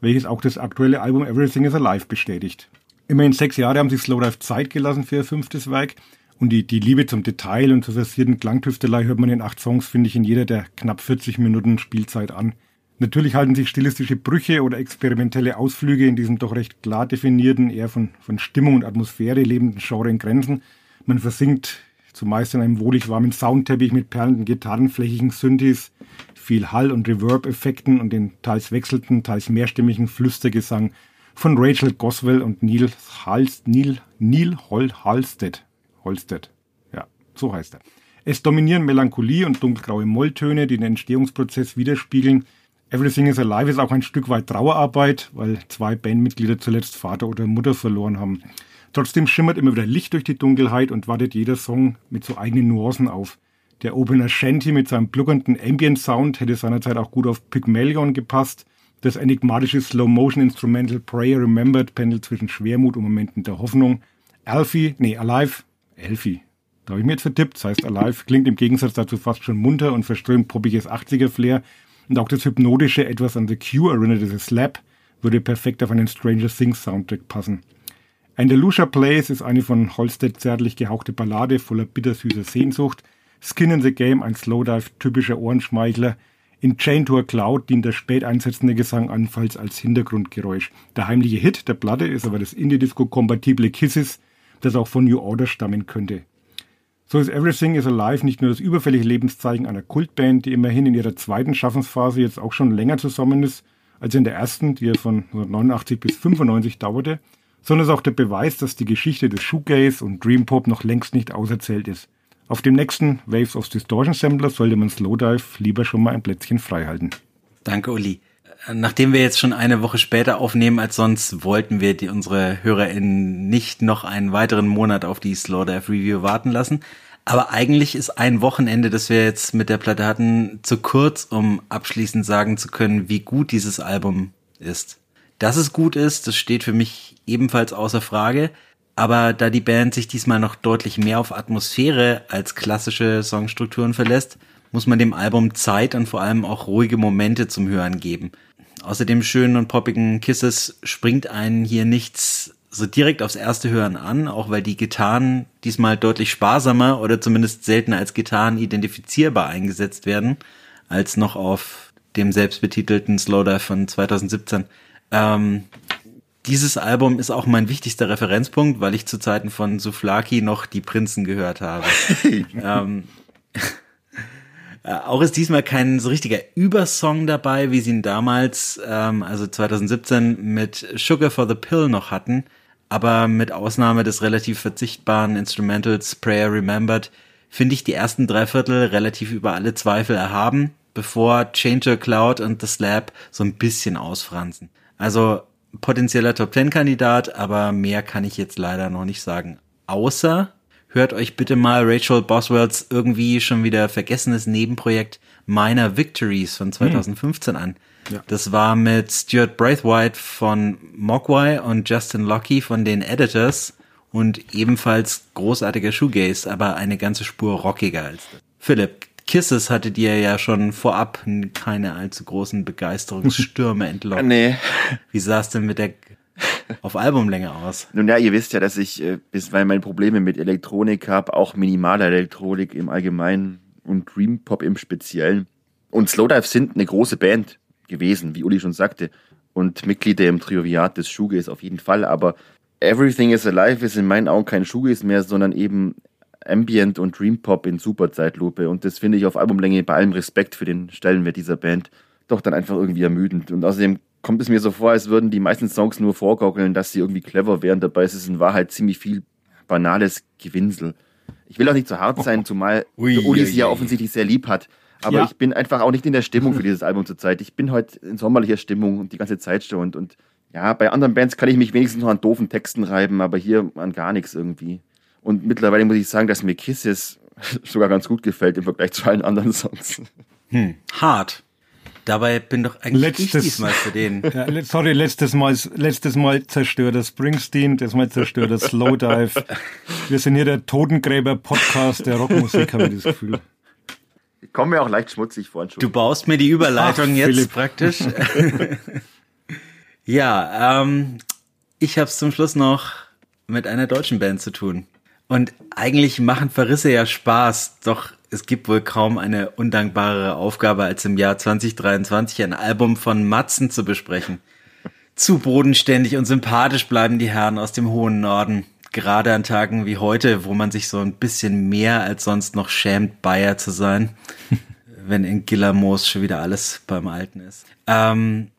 welches auch das aktuelle Album Everything is Alive bestätigt. Immerhin sechs Jahre haben sich Slowdive Zeit gelassen für ihr fünftes Werk und die, die Liebe zum Detail und zur versierten Klangtüftelei hört man in acht Songs, finde ich, in jeder der knapp 40 Minuten Spielzeit an. Natürlich halten sich stilistische Brüche oder experimentelle Ausflüge in diesem doch recht klar definierten, eher von, von Stimmung und Atmosphäre lebenden Genre in Grenzen. Man versinkt zumeist in einem wohlig warmen Soundteppich mit perlenden Gitarren, flächigen Synthes, viel Hall- und Reverb-Effekten und den teils wechselnden, teils mehrstimmigen Flüstergesang von Rachel Goswell und Neil, Hals, Neil, Neil Hol Halstead. Holstedt. Ja, so heißt er. Es dominieren Melancholie und dunkelgraue Molltöne, die den Entstehungsprozess widerspiegeln. Everything is Alive ist auch ein Stück weit Trauerarbeit, weil zwei Bandmitglieder zuletzt Vater oder Mutter verloren haben. Trotzdem schimmert immer wieder Licht durch die Dunkelheit und wartet jeder Song mit so eigenen Nuancen auf. Der Opener Shanty mit seinem bluggernden Ambient Sound hätte seinerzeit auch gut auf Pygmalion gepasst. Das enigmatische Slow-Motion Instrumental Prayer Remembered pendelt zwischen Schwermut und Momenten der Hoffnung. Alfie, nee, Alive, Elfie. Da habe ich mir jetzt vertippt. Das heißt, Alive klingt im Gegensatz dazu fast schon munter und verströmt poppiges 80er-Flair. Und auch das hypnotische etwas an The Cure erinnert, dieses Slap, würde perfekt auf einen Stranger Things Soundtrack passen. Andalusia Place ist eine von Holstead zärtlich gehauchte Ballade voller bittersüßer Sehnsucht. Skin in the Game, ein Slowdive typischer Ohrenschmeichler. In Chain to a Cloud dient der spät einsetzende Gesang anfalls als Hintergrundgeräusch. Der heimliche Hit der Platte ist aber das Indie-Disco-kompatible Kisses, das auch von New Order stammen könnte. So ist Everything is Alive nicht nur das überfällige Lebenszeichen einer Kultband, die immerhin in ihrer zweiten Schaffensphase jetzt auch schon länger zusammen ist als in der ersten, die ja von 1989 bis 95 dauerte, sondern ist auch der Beweis, dass die Geschichte des Shoegaze und Dream Pop noch längst nicht auserzählt ist. Auf dem nächsten Waves of Distortion Sampler sollte man Slowdive lieber schon mal ein Plätzchen frei halten. Danke, Uli nachdem wir jetzt schon eine Woche später aufnehmen als sonst, wollten wir die, unsere HörerInnen nicht noch einen weiteren Monat auf die Slaughter Review warten lassen. Aber eigentlich ist ein Wochenende, das wir jetzt mit der Platte hatten, zu kurz, um abschließend sagen zu können, wie gut dieses Album ist. Dass es gut ist, das steht für mich ebenfalls außer Frage. Aber da die Band sich diesmal noch deutlich mehr auf Atmosphäre als klassische Songstrukturen verlässt, muss man dem Album Zeit und vor allem auch ruhige Momente zum Hören geben. Außer dem schönen und poppigen Kisses springt einen hier nichts so direkt aufs erste Hören an, auch weil die Gitarren diesmal deutlich sparsamer oder zumindest seltener als Gitarren identifizierbar eingesetzt werden, als noch auf dem selbstbetitelten Slowdive von 2017. Ähm, dieses Album ist auch mein wichtigster Referenzpunkt, weil ich zu Zeiten von Souflaki noch die Prinzen gehört habe. <laughs> ähm, äh, auch ist diesmal kein so richtiger Übersong dabei, wie sie ihn damals, ähm, also 2017, mit Sugar for the Pill noch hatten. Aber mit Ausnahme des relativ verzichtbaren Instrumentals Prayer Remembered finde ich die ersten drei Viertel relativ über alle Zweifel erhaben, bevor Changer Cloud und The Slab so ein bisschen ausfransen. Also potenzieller Top Ten Kandidat, aber mehr kann ich jetzt leider noch nicht sagen. Außer hört euch bitte mal Rachel Boswells irgendwie schon wieder vergessenes Nebenprojekt Minor Victories von 2015 an. Ja. Das war mit Stuart Braithwaite von Mogwai und Justin Locke von den Editors und ebenfalls großartiger Shoegaze, aber eine ganze Spur rockiger als das. Philipp, Kisses hatte dir ja schon vorab keine allzu großen Begeisterungsstürme <laughs> entlockt. Nee. Wie sah es denn mit der <laughs> auf Albumlänge aus? Nun ja, ihr wisst ja, dass ich äh, bisweilen meine Probleme mit Elektronik habe, auch minimaler Elektronik im Allgemeinen und Dream Pop im Speziellen. Und Slowdive sind eine große Band gewesen, wie Uli schon sagte. Und Mitglieder im Trioviat des Shoegaze auf jeden Fall. Aber Everything is Alive ist in meinen Augen kein Shoegaze mehr, sondern eben Ambient und Dream Pop in super Zeitlupe. Und das finde ich auf Albumlänge bei allem Respekt für den Stellenwert dieser Band doch dann einfach irgendwie ermüdend. Und außerdem kommt es mir so vor, als würden die meisten Songs nur vorgaukeln, dass sie irgendwie clever wären. Dabei ist es in Wahrheit ziemlich viel banales Gewinsel. Ich will auch nicht zu hart sein, zumal Ui, Uli sie ja offensichtlich sehr lieb hat. Aber Ja. ich bin einfach auch nicht in der Stimmung für dieses Album zurzeit. Ich bin heute in sommerlicher Stimmung und die ganze Zeit schon. Und, und ja, bei anderen Bands kann ich mich wenigstens noch an doofen Texten reiben, aber hier an gar nichts irgendwie. Und mittlerweile muss ich sagen, dass mir Kisses <laughs> sogar ganz gut gefällt im Vergleich zu allen anderen Songs. Hart. Dabei bin doch eigentlich ich Letztes- diesmal für den. <laughs> Ja, le- sorry, letztes Mal, letztes Mal zerstört das Springsteen, das Mal zerstört das Slowdive. Wir sind hier der Totengräber-Podcast der Rockmusik, habe ich das Gefühl. Ich komme mir auch leicht schmutzig vor, Du baust mir die Überleitung Ach, jetzt Philipp. praktisch. <laughs> ja, ähm, ich habe es zum Schluss noch mit einer deutschen Band zu tun. Und eigentlich machen Verrisse ja Spaß, doch es gibt wohl kaum eine undankbarere Aufgabe, als im Jahr 2023 ein Album von Matzen zu besprechen. Zu bodenständig und sympathisch bleiben die Herren aus dem hohen Norden. Gerade an Tagen wie heute, wo man sich so ein bisschen mehr als sonst noch schämt, Bayer zu sein <laughs> wenn in Gillermoos schon wieder alles beim Alten ist. Ähm,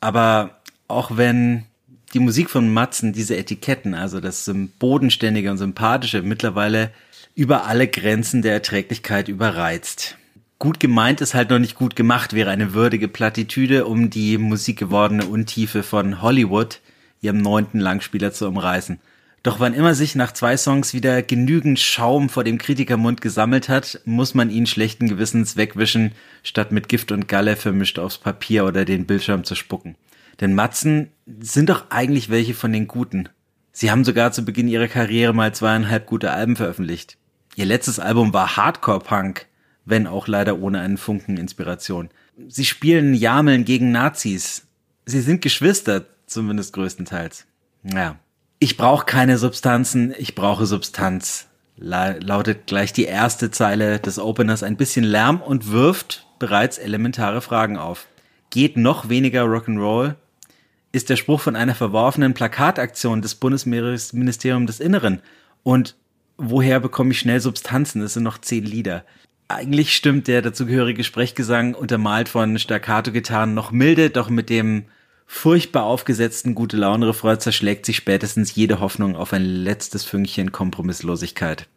aber auch wenn die Musik von Matzen diese Etiketten, also das bodenständige und sympathische, mittlerweile über alle Grenzen der Erträglichkeit überreizt. Gut gemeint ist halt noch nicht gut gemacht, wäre eine würdige Plattitüde, um die musikgewordene Untiefe von Hollywood, ihrem neunten Langspieler, zu umreißen. Doch wann immer sich nach zwei Songs wieder genügend Schaum vor dem Kritikermund gesammelt hat, muss man ihn schlechten Gewissens wegwischen, statt mit Gift und Galle vermischt aufs Papier oder den Bildschirm zu spucken. Denn Matzen sind doch eigentlich welche von den Guten. Sie haben sogar zu Beginn ihrer Karriere mal zweieinhalb gute Alben veröffentlicht. Ihr letztes Album war Hardcore-Punk, wenn auch leider ohne einen Funken Inspiration. Sie spielen Jameln gegen Nazis. Sie sind Geschwister, zumindest größtenteils. Ja. Ich brauche keine Substanzen, ich brauche Substanz. La lautet gleich die erste Zeile des Openers ein bisschen Lärm und wirft bereits elementare Fragen auf. Geht noch weniger Rock'n'Roll? Ist der Spruch von einer verworfenen Plakataktion des Bundesministeriums des Inneren? Und woher bekomme ich schnell Substanzen? Es sind noch zehn Lieder. Eigentlich stimmt der dazugehörige Sprechgesang, untermalt von Staccato-Gitarren, noch milde, doch mit dem furchtbar aufgesetzten gute Laune Refrain zerschlägt sich spätestens jede Hoffnung auf ein letztes Fünkchen Kompromisslosigkeit.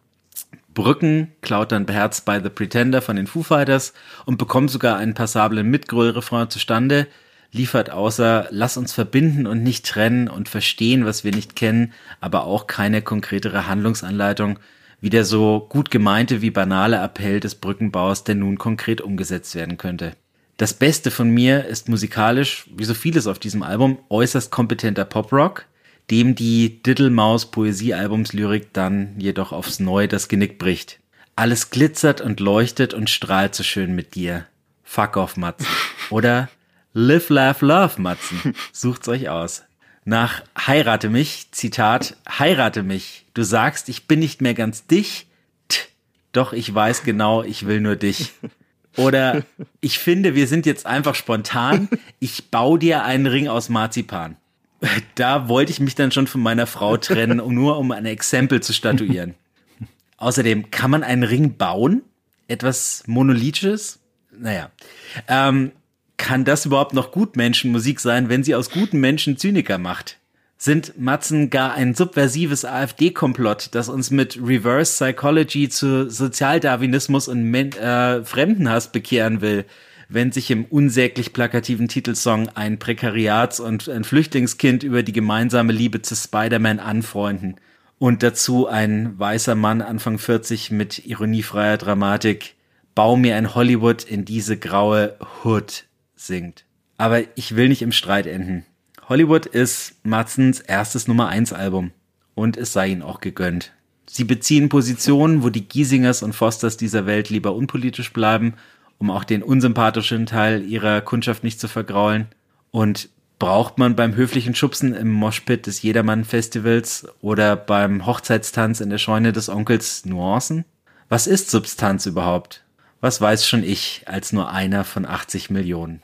Brücken klaut dann beherzt bei The Pretender von den Foo Fighters und bekommt sogar einen passablen Mitgröl-Refrain zustande, liefert außer Lass uns verbinden und nicht trennen und verstehen, was wir nicht kennen, aber auch keine konkretere Handlungsanleitung, wie der so gut gemeinte wie banale Appell des Brückenbaus, der nun konkret umgesetzt werden könnte. Das Beste von mir ist musikalisch, wie so vieles auf diesem Album, äußerst kompetenter Poprock, dem die Diddlemaus Poesiealbumslyrik dann jedoch aufs Neue das Genick bricht. Alles glitzert und leuchtet und strahlt so schön mit dir. Fuck off, Matzen. Oder Live, Laugh, Love, Matzen. <laughs> Sucht's euch aus. Nach Heirate mich, Zitat, heirate mich. Du sagst, ich bin nicht mehr ganz dich. T, doch ich weiß genau, ich will nur dich. Oder ich finde, wir sind jetzt einfach spontan. Ich baue dir einen Ring aus Marzipan. Da wollte ich mich dann schon von meiner Frau trennen, um nur um ein Exempel zu statuieren. <laughs> Außerdem, kann man einen Ring bauen? Etwas Monolithisches? Naja. Ähm, kann das überhaupt noch Gutmenschenmusik sein, wenn sie aus guten Menschen Zyniker macht? Sind Matzen gar ein subversives AfD-Komplott, das uns mit Reverse Psychology zu Sozialdarwinismus und Men äh, Fremdenhass bekehren will, wenn sich im unsäglich plakativen Titelsong ein Prekariats- und ein Flüchtlingskind über die gemeinsame Liebe zu Spider-Man anfreunden? Und dazu ein weißer Mann Anfang 40 mit ironiefreier Dramatik. Bau mir ein Hollywood in diese graue Hood singt. Aber ich will nicht im Streit enden. Hollywood ist Matzens erstes Nummer 1 Album. Und es sei ihnen auch gegönnt. Sie beziehen Positionen, wo die Giesingers und Fosters dieser Welt lieber unpolitisch bleiben, um auch den unsympathischen Teil ihrer Kundschaft nicht zu vergraulen. Und braucht man beim höflichen Schubsen im Moshpit des Jedermann-Festivals oder beim Hochzeitstanz in der Scheune des Onkels Nuancen? Was ist Substanz überhaupt? Was weiß schon ich als nur einer von 80 Millionen?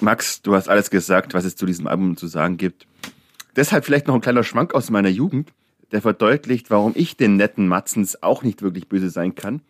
Max, du hast alles gesagt, was es zu diesem Album zu sagen gibt. Deshalb vielleicht noch ein kleiner Schwank aus meiner Jugend, der verdeutlicht, warum ich den netten Matzens auch nicht wirklich böse sein kann.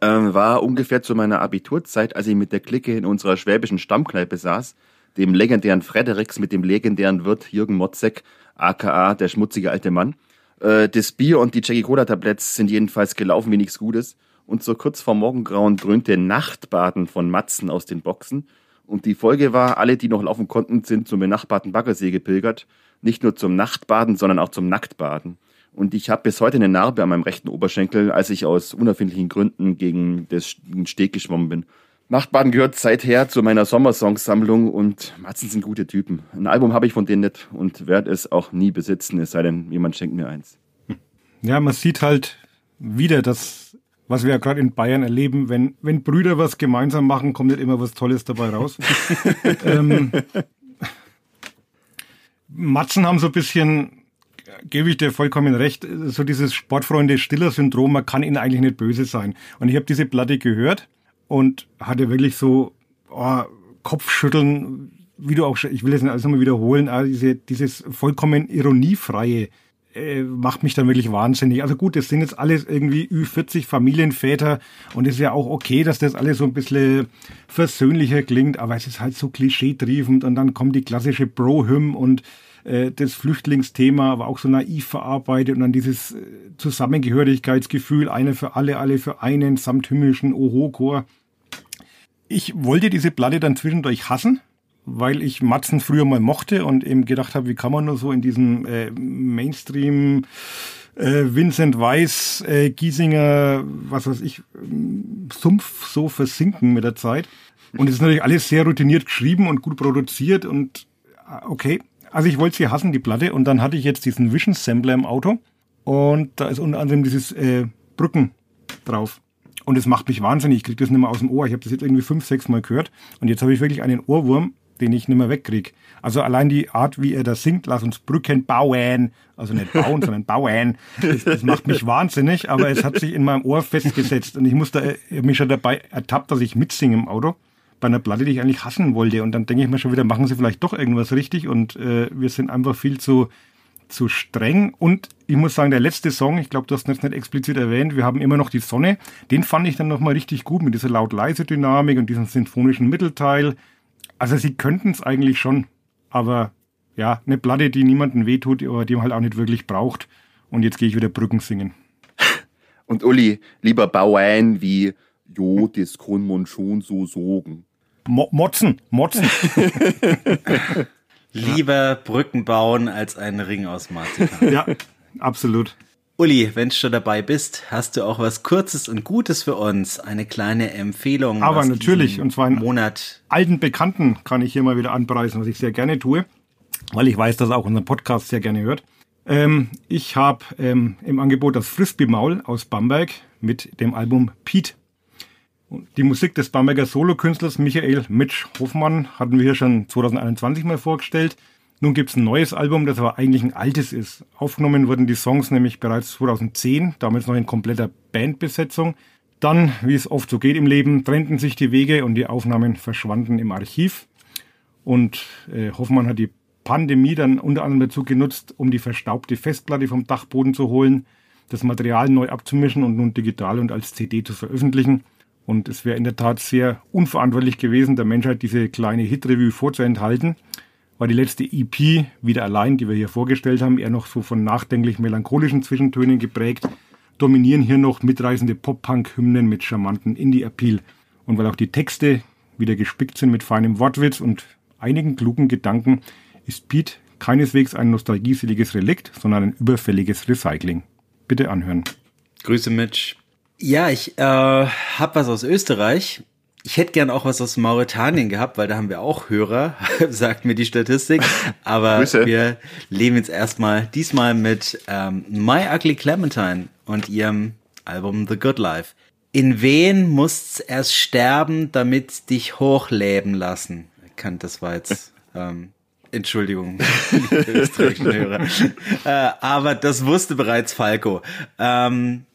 Ähm, war ungefähr zu meiner Abiturzeit, als ich mit der Clique in unserer schwäbischen Stammkneipe saß, dem legendären Fredericks mit dem legendären Wirt Jürgen Motzek, aka der schmutzige alte Mann. Äh, das Bier und die Jackie Cola Tabletts sind jedenfalls gelaufen wie nichts Gutes. Und so kurz vor Morgengrauen dröhnte Nachtbaden von Matzen aus den Boxen. Und die Folge war, alle, die noch laufen konnten, sind zum benachbarten Baggersee gepilgert. Nicht nur zum Nachtbaden, sondern auch zum Nacktbaden. Und ich habe bis heute eine Narbe an meinem rechten Oberschenkel, als ich aus unerfindlichen Gründen gegen das Steg geschwommen bin. Nachtbaden gehört seither zu meiner Sommersongsammlung und Matzen sind gute Typen. Ein Album habe ich von denen nicht und werde es auch nie besitzen, es sei denn, jemand schenkt mir eins. Ja, man sieht halt wieder das, was wir ja gerade in Bayern erleben, wenn, wenn Brüder was gemeinsam machen, kommt nicht immer was Tolles dabei raus. <laughs> ähm, Matzen haben so ein bisschen gebe ich dir vollkommen recht, so dieses Sportfreunde-Stiller-Syndrom, man kann ihnen eigentlich nicht böse sein. Und ich habe diese Platte gehört und hatte wirklich so oh, Kopfschütteln, wie du auch, ich will das nicht alles nochmal wiederholen, aber diese, dieses vollkommen ironiefreie äh, macht mich dann wirklich wahnsinnig. Also gut, das sind jetzt alles irgendwie Ü40 Familienväter und es ist ja auch okay, dass das alles so ein bisschen versöhnlicher klingt, aber es ist halt so klischeetriefend und dann kommt die klassische Bro-Hymn und äh, das Flüchtlingsthema aber auch so naiv verarbeitet und dann dieses äh, Zusammengehörigkeitsgefühl, einer für alle, alle für einen, samt himmlischen Oho-Chor. Ich wollte diese Platte dann zwischendurch hassen, weil ich Matzen früher mal mochte und eben gedacht habe, wie kann man nur so in diesem äh, Mainstream äh, Vincent Weiss, äh, Giesinger, was weiß ich, Sumpf so versinken mit der Zeit. Und es ist natürlich alles sehr routiniert geschrieben und gut produziert und äh, okay, also ich wollte sie hassen, die Platte, und dann hatte ich jetzt diesen Vision Sampler im Auto und da ist unter anderem dieses äh, Brücken drauf. Und es macht mich wahnsinnig, ich krieg das nicht mehr aus dem Ohr. Ich habe das jetzt irgendwie fünf, sechs Mal gehört und jetzt habe ich wirklich einen Ohrwurm, den ich nicht mehr wegkrieg. Also allein die Art, wie er da singt, lass uns Brücken bauen, also nicht bauen, <laughs> sondern bauen, das, das, macht mich wahnsinnig, aber es hat sich in meinem Ohr festgesetzt und ich musste mich schon dabei ertappt, dass ich mitsinge im Auto bei einer Platte, die ich eigentlich hassen wollte. Und dann denke ich mir schon wieder, machen sie vielleicht doch irgendwas richtig und äh, wir sind einfach viel zu, zu streng. Und ich muss sagen, der letzte Song, ich glaube, du hast das nicht explizit erwähnt, wir haben immer noch die Sonne. Den fand ich dann nochmal richtig gut mit dieser laut-leise-Dynamik und diesem sinfonischen Mittelteil. Also sie könnten es eigentlich schon, aber ja, eine Platte, die niemanden wehtut, aber die man halt auch nicht wirklich braucht. Und jetzt gehe ich wieder Brücken singen. <laughs> Und Uli, lieber Bauern wie Jo, das kann man schon so sagen. Mo Motzen, Motzen. <laughs> Lieber Brücken bauen als einen Ring aus Marzipan. Ja, absolut. Uli, wenn du schon dabei bist, hast du auch was Kurzes und Gutes für uns, eine kleine Empfehlung. Aber natürlich, und zwar einen Monat. alten Bekannten kann ich hier mal wieder anpreisen, was ich sehr gerne tue, weil ich weiß, dass er auch unseren Podcast sehr gerne hört. Ähm, ich habe ähm, im Angebot das Frisbee-Maul aus Bamberg mit dem Album Pete die Musik des Bamberger Solokünstlers Michael Mitch Hoffmann hatten wir hier schon 2021 mal vorgestellt. Nun gibt's ein neues Album, das aber eigentlich ein altes ist. Aufgenommen wurden die Songs nämlich bereits 2010, damals noch in kompletter Bandbesetzung. Dann, wie es oft so geht im Leben, trennten sich die Wege und die Aufnahmen verschwanden im Archiv. Und äh, Hoffmann hat die Pandemie dann unter anderem dazu genutzt, um die verstaubte Festplatte vom Dachboden zu holen, das Material neu abzumischen und nun digital und als CD zu veröffentlichen. Und es wäre in der Tat sehr unverantwortlich gewesen, der Menschheit diese kleine Hit-Review vorzuenthalten, weil die letzte EP, wieder allein, die wir hier vorgestellt haben, eher noch so von nachdenklich melancholischen Zwischentönen geprägt, dominieren hier noch mitreißende Pop-Punk-Hymnen mit charmanten Indie-Appeal. Und weil auch die Texte wieder gespickt sind mit feinem Wortwitz und einigen klugen Gedanken, ist Pete keineswegs ein nostalgieseliges Relikt, sondern ein überfälliges Recycling. Bitte anhören. Grüße Mitch. Ja, ich äh, hab was aus Österreich. Ich hätte gern auch was aus Mauretanien gehabt, weil da haben wir auch Hörer, <laughs> sagt mir die Statistik. Aber Grüße. wir leben jetzt erstmal diesmal mit ähm, My Ugly Clementine und ihrem Album The Good Life. In wen musst's erst sterben, damit dich hochleben lassen? Ich kann, das war jetzt, ähm, Entschuldigung, <laughs> österreichischen Hörer. Äh, aber das wusste bereits Falco. Ähm,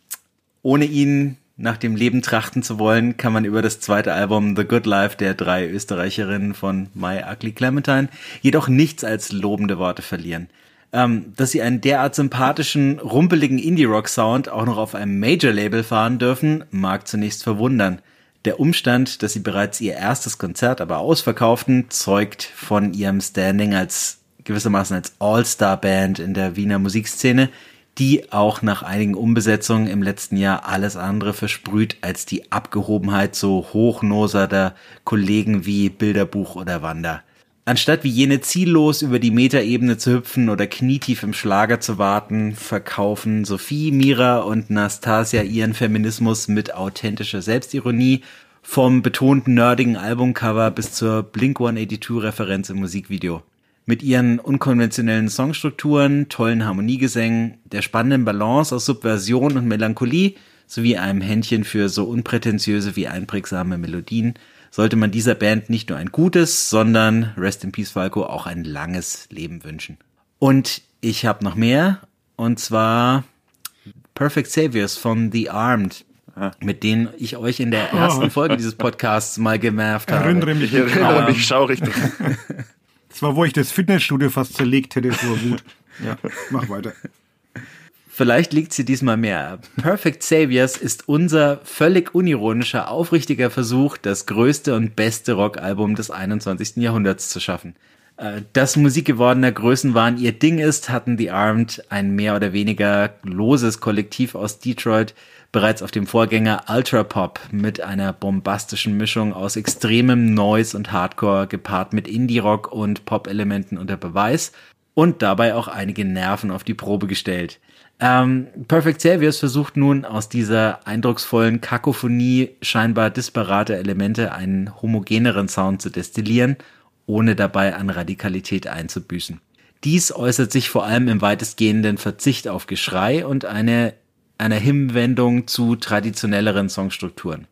ohne ihn nach dem Leben trachten zu wollen, kann man über das zweite Album The Good Life der drei Österreicherinnen von My Ugly Clementine jedoch nichts als lobende Worte verlieren. Ähm, dass sie einen derart sympathischen, rumpeligen Indie-Rock-Sound auch noch auf einem Major-Label fahren dürfen, mag zunächst verwundern. Der Umstand, dass sie bereits ihr erstes Konzert aber ausverkauften, zeugt von ihrem Standing als gewissermaßen als All-Star-Band in der Wiener Musikszene, die auch nach einigen Umbesetzungen im letzten Jahr alles andere versprüht als die Abgehobenheit so hochnoserter Kollegen wie Bilderbuch oder Wander. Anstatt wie jene ziellos über die Metaebene zu hüpfen oder knietief im Schlager zu warten, verkaufen Sophie, Mira und Nastasia ihren Feminismus mit authentischer Selbstironie vom betonten nerdigen Albumcover bis zur Blink-182-Referenz im Musikvideo. Mit ihren unkonventionellen Songstrukturen, tollen Harmoniegesängen, der spannenden Balance aus Subversion und Melancholie sowie einem Händchen für so unprätentiöse wie einprägsame Melodien sollte man dieser Band nicht nur ein gutes, sondern Rest in Peace Falco auch ein langes Leben wünschen. Und ich habe noch mehr, und zwar Perfect Saviors von The Armed, mit denen ich euch in der ersten Folge dieses Podcasts mal gemervt habe. Erinnere mich. Ich erinnere mich schaurichtig. <laughs> Das war, wo ich das Fitnessstudio fast zerlegt hätte vor Wut. <laughs> Ja, mach weiter. Vielleicht liegt sie diesmal mehr. Perfect Saviors ist unser völlig unironischer, aufrichtiger Versuch, das größte und beste Rockalbum des 21. Jahrhunderts zu schaffen. Äh, Dass musikgewordener Größenwahn ihr Ding ist, hatten The Armed, ein mehr oder weniger loses Kollektiv aus Detroit, bereits auf dem Vorgänger Ultra Pop mit einer bombastischen Mischung aus extremem Noise und Hardcore gepaart mit Indie-Rock und Pop-Elementen unter Beweis und dabei auch einige Nerven auf die Probe gestellt. Ähm, Perfect Saviors versucht nun aus dieser eindrucksvollen Kakophonie scheinbar disparate Elemente einen homogeneren Sound zu destillieren, ohne dabei an Radikalität einzubüßen. Dies äußert sich vor allem im weitestgehenden Verzicht auf Geschrei und eine, einer Hinwendung zu traditionelleren Songstrukturen.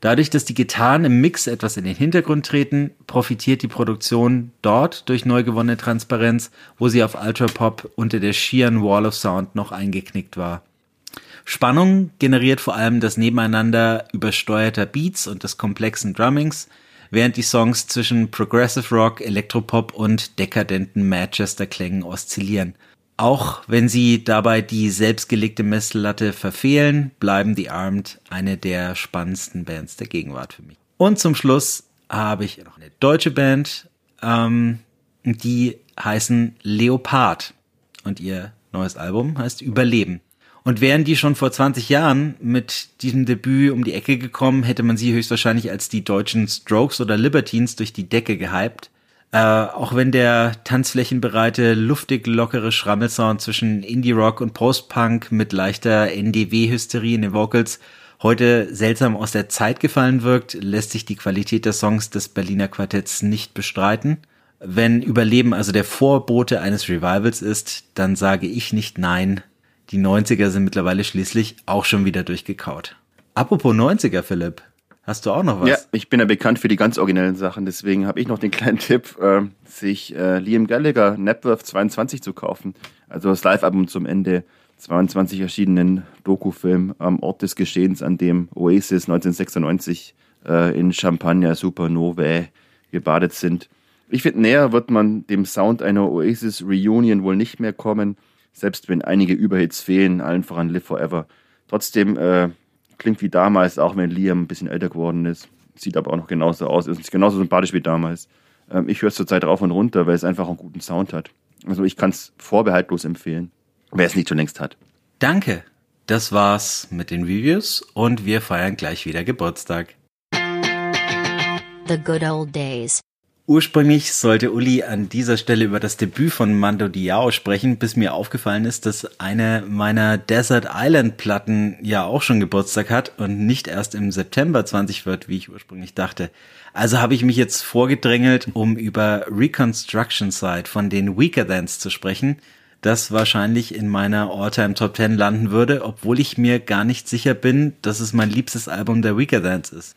Dadurch, dass die Gitarren im Mix etwas in den Hintergrund treten, profitiert die Produktion dort durch neu gewonnene Transparenz, wo sie auf Ultra Pop unter der schieren Wall of Sound noch eingeknickt war. Spannung generiert vor allem das Nebeneinander übersteuerter Beats und des komplexen Drummings, während die Songs zwischen Progressive Rock, Elektropop und dekadenten Manchester-Klängen oszillieren. Auch wenn sie dabei die selbstgelegte Messlatte verfehlen, bleiben The Armed eine der spannendsten Bands der Gegenwart für mich. Und zum Schluss habe ich noch eine deutsche Band, ähm, die heißen Leopard und ihr neues Album heißt Überleben. Und wären die schon vor 20 Jahren mit diesem Debüt um die Ecke gekommen, hätte man sie höchstwahrscheinlich als die deutschen Strokes oder Libertines durch die Decke gehypt. Äh, auch wenn der tanzflächenbereite, luftig lockere Schrammelsound zwischen Indie-Rock und Post-Punk mit leichter NDW-Hysterie in den Vocals heute seltsam aus der Zeit gefallen wirkt, lässt sich die Qualität der Songs des Berliner Quartetts nicht bestreiten. Wenn Überleben also der Vorbote eines Revivals ist, dann sage ich nicht nein. Die 90er sind mittlerweile schließlich auch schon wieder durchgekaut. Apropos 90er, Philipp, hast du auch noch was? Ja, ich bin ja bekannt für die ganz originellen Sachen, deswegen habe ich noch den kleinen <laughs> Tipp, äh, sich äh, Liam Gallagher Napworth 22 zu kaufen. Also das Live-Album zum Ende 22 erschienenen Dokufilm am Ort des Geschehens, an dem Oasis 1996 äh, in Champagner Supernovae gebadet sind. Ich finde, näher wird man dem Sound einer Oasis Reunion wohl nicht mehr kommen, selbst wenn einige Überhits fehlen, allen voran Live Forever. Trotzdem äh, klingt wie damals, auch wenn Liam ein bisschen älter geworden ist. Sieht aber auch noch genauso aus, ist genauso sympathisch wie damals. Ähm, ich höre es zurzeit rauf und runter, weil es einfach einen guten Sound hat. Also ich kann es vorbehaltlos empfehlen, wer es nicht schon längst hat. Danke. Das war's mit den Reviews und wir feiern gleich wieder Geburtstag. The good old days. Ursprünglich sollte Uli an dieser Stelle über das Debüt von Mando Diao sprechen, bis mir aufgefallen ist, dass eine meiner Desert Island Platten ja auch schon Geburtstag hat und nicht erst im September 20 wird, wie ich ursprünglich dachte. Also habe ich mich jetzt vorgedrängelt, um über Reconstruction Side von den Weaker Dance zu sprechen, das wahrscheinlich in meiner All-Time Top 10 landen würde, obwohl ich mir gar nicht sicher bin, dass es mein liebstes Album der Weaker Dance ist.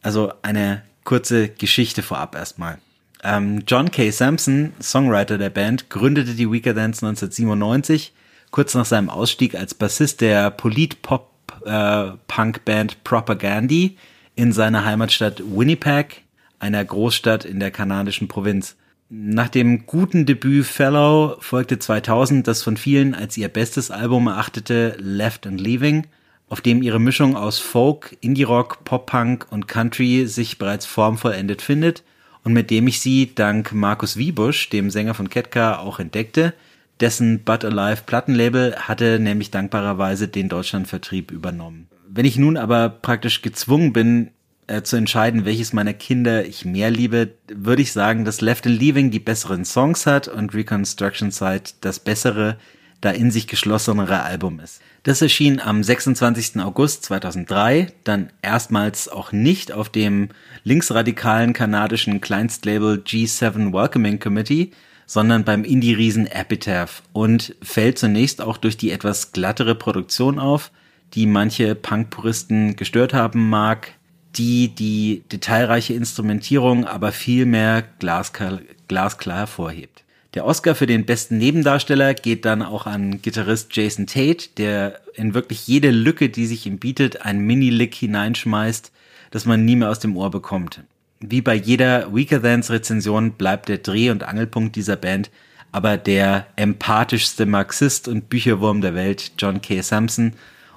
Also eine kurze Geschichte vorab erstmal. Ähm, John K. Sampson, Songwriter der Band, gründete die Weaker Dance 1997, kurz nach seinem Ausstieg als Bassist der Polit-Pop-Punk-Band äh, Propagandy in seiner Heimatstadt Winnipeg, einer Großstadt in der kanadischen Provinz. Nach dem guten Debüt Fellow folgte 2000 das von vielen als ihr bestes Album erachtete Left and Leaving – auf dem ihre Mischung aus Folk, Indie-Rock, Pop-Punk und Country sich bereits formvollendet findet und mit dem ich sie dank Markus Wiebusch, dem Sänger von Ketka, auch entdeckte. Dessen But Alive Plattenlabel hatte nämlich dankbarerweise den Deutschlandvertrieb übernommen. Wenn ich nun aber praktisch gezwungen bin, äh, zu entscheiden, welches meiner Kinder ich mehr liebe, würde ich sagen, dass Left and Leaving die besseren Songs hat und Reconstruction Side das bessere, da in sich geschlossenere Album ist. Das erschien am 26. August 2003, dann erstmals auch nicht auf dem linksradikalen kanadischen Kleinstlabel G7 Welcoming Committee, sondern beim Indie-Riesen Epitaph und fällt zunächst auch durch die etwas glattere Produktion auf, die manche Punk-Puristen gestört haben mag, die die detailreiche Instrumentierung aber viel mehr glasklar, glasklar hervorhebt. Der Oscar für den besten Nebendarsteller geht dann auch an Gitarrist Jason Tate, der in wirklich jede Lücke, die sich ihm bietet, ein Mini-Lick hineinschmeißt, das man nie mehr aus dem Ohr bekommt. Wie bei jeder Weaker Thans Rezension bleibt der Dreh- und Angelpunkt dieser Band aber der empathischste Marxist und Bücherwurm der Welt, John K. Sampson,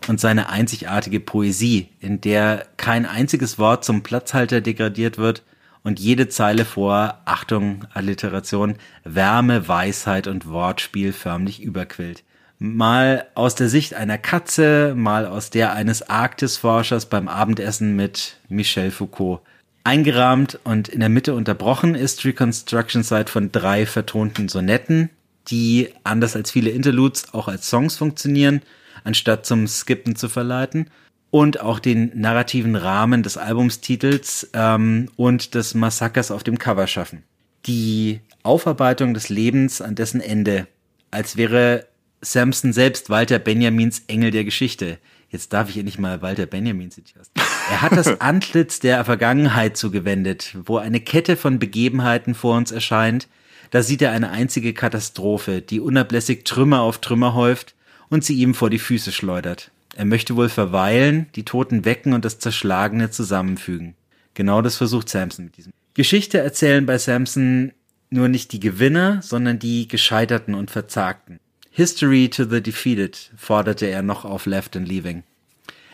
und seine einzigartige Poesie, in der kein einziges Wort zum Platzhalter degradiert wird und jede Zeile vor, Achtung, Alliteration, Wärme, Weisheit und Wortspiel förmlich überquillt. Mal aus der Sicht einer Katze, mal aus der eines Arktisforschers beim Abendessen mit Michel Foucault. Eingerahmt und in der Mitte unterbrochen ist Reconstruction Side von drei vertonten Sonetten, die, anders als viele Interludes, auch als Songs funktionieren, anstatt zum Skippen zu verleiten und auch den narrativen Rahmen des Albumstitels ähm, und des Massakers auf dem Cover schaffen. Die Aufarbeitung des Lebens an dessen Ende, als wäre Samson selbst Walter Benjamins Engel der Geschichte. Jetzt darf ich endlich mal Walter Benjamin zitieren. Er hat das <laughs> Antlitz der Vergangenheit zugewendet, wo eine Kette von Begebenheiten vor uns erscheint. Da sieht er eine einzige Katastrophe, die unablässig Trümmer auf Trümmer häuft und sie ihm vor die Füße schleudert. Er möchte wohl verweilen, die Toten wecken und das Zerschlagene zusammenfügen. Genau das versucht Samson mit diesem. Geschichte erzählen bei Samson nur nicht die Gewinner, sondern die Gescheiterten und Verzagten. History to the Defeated forderte er noch auf Left and Leaving.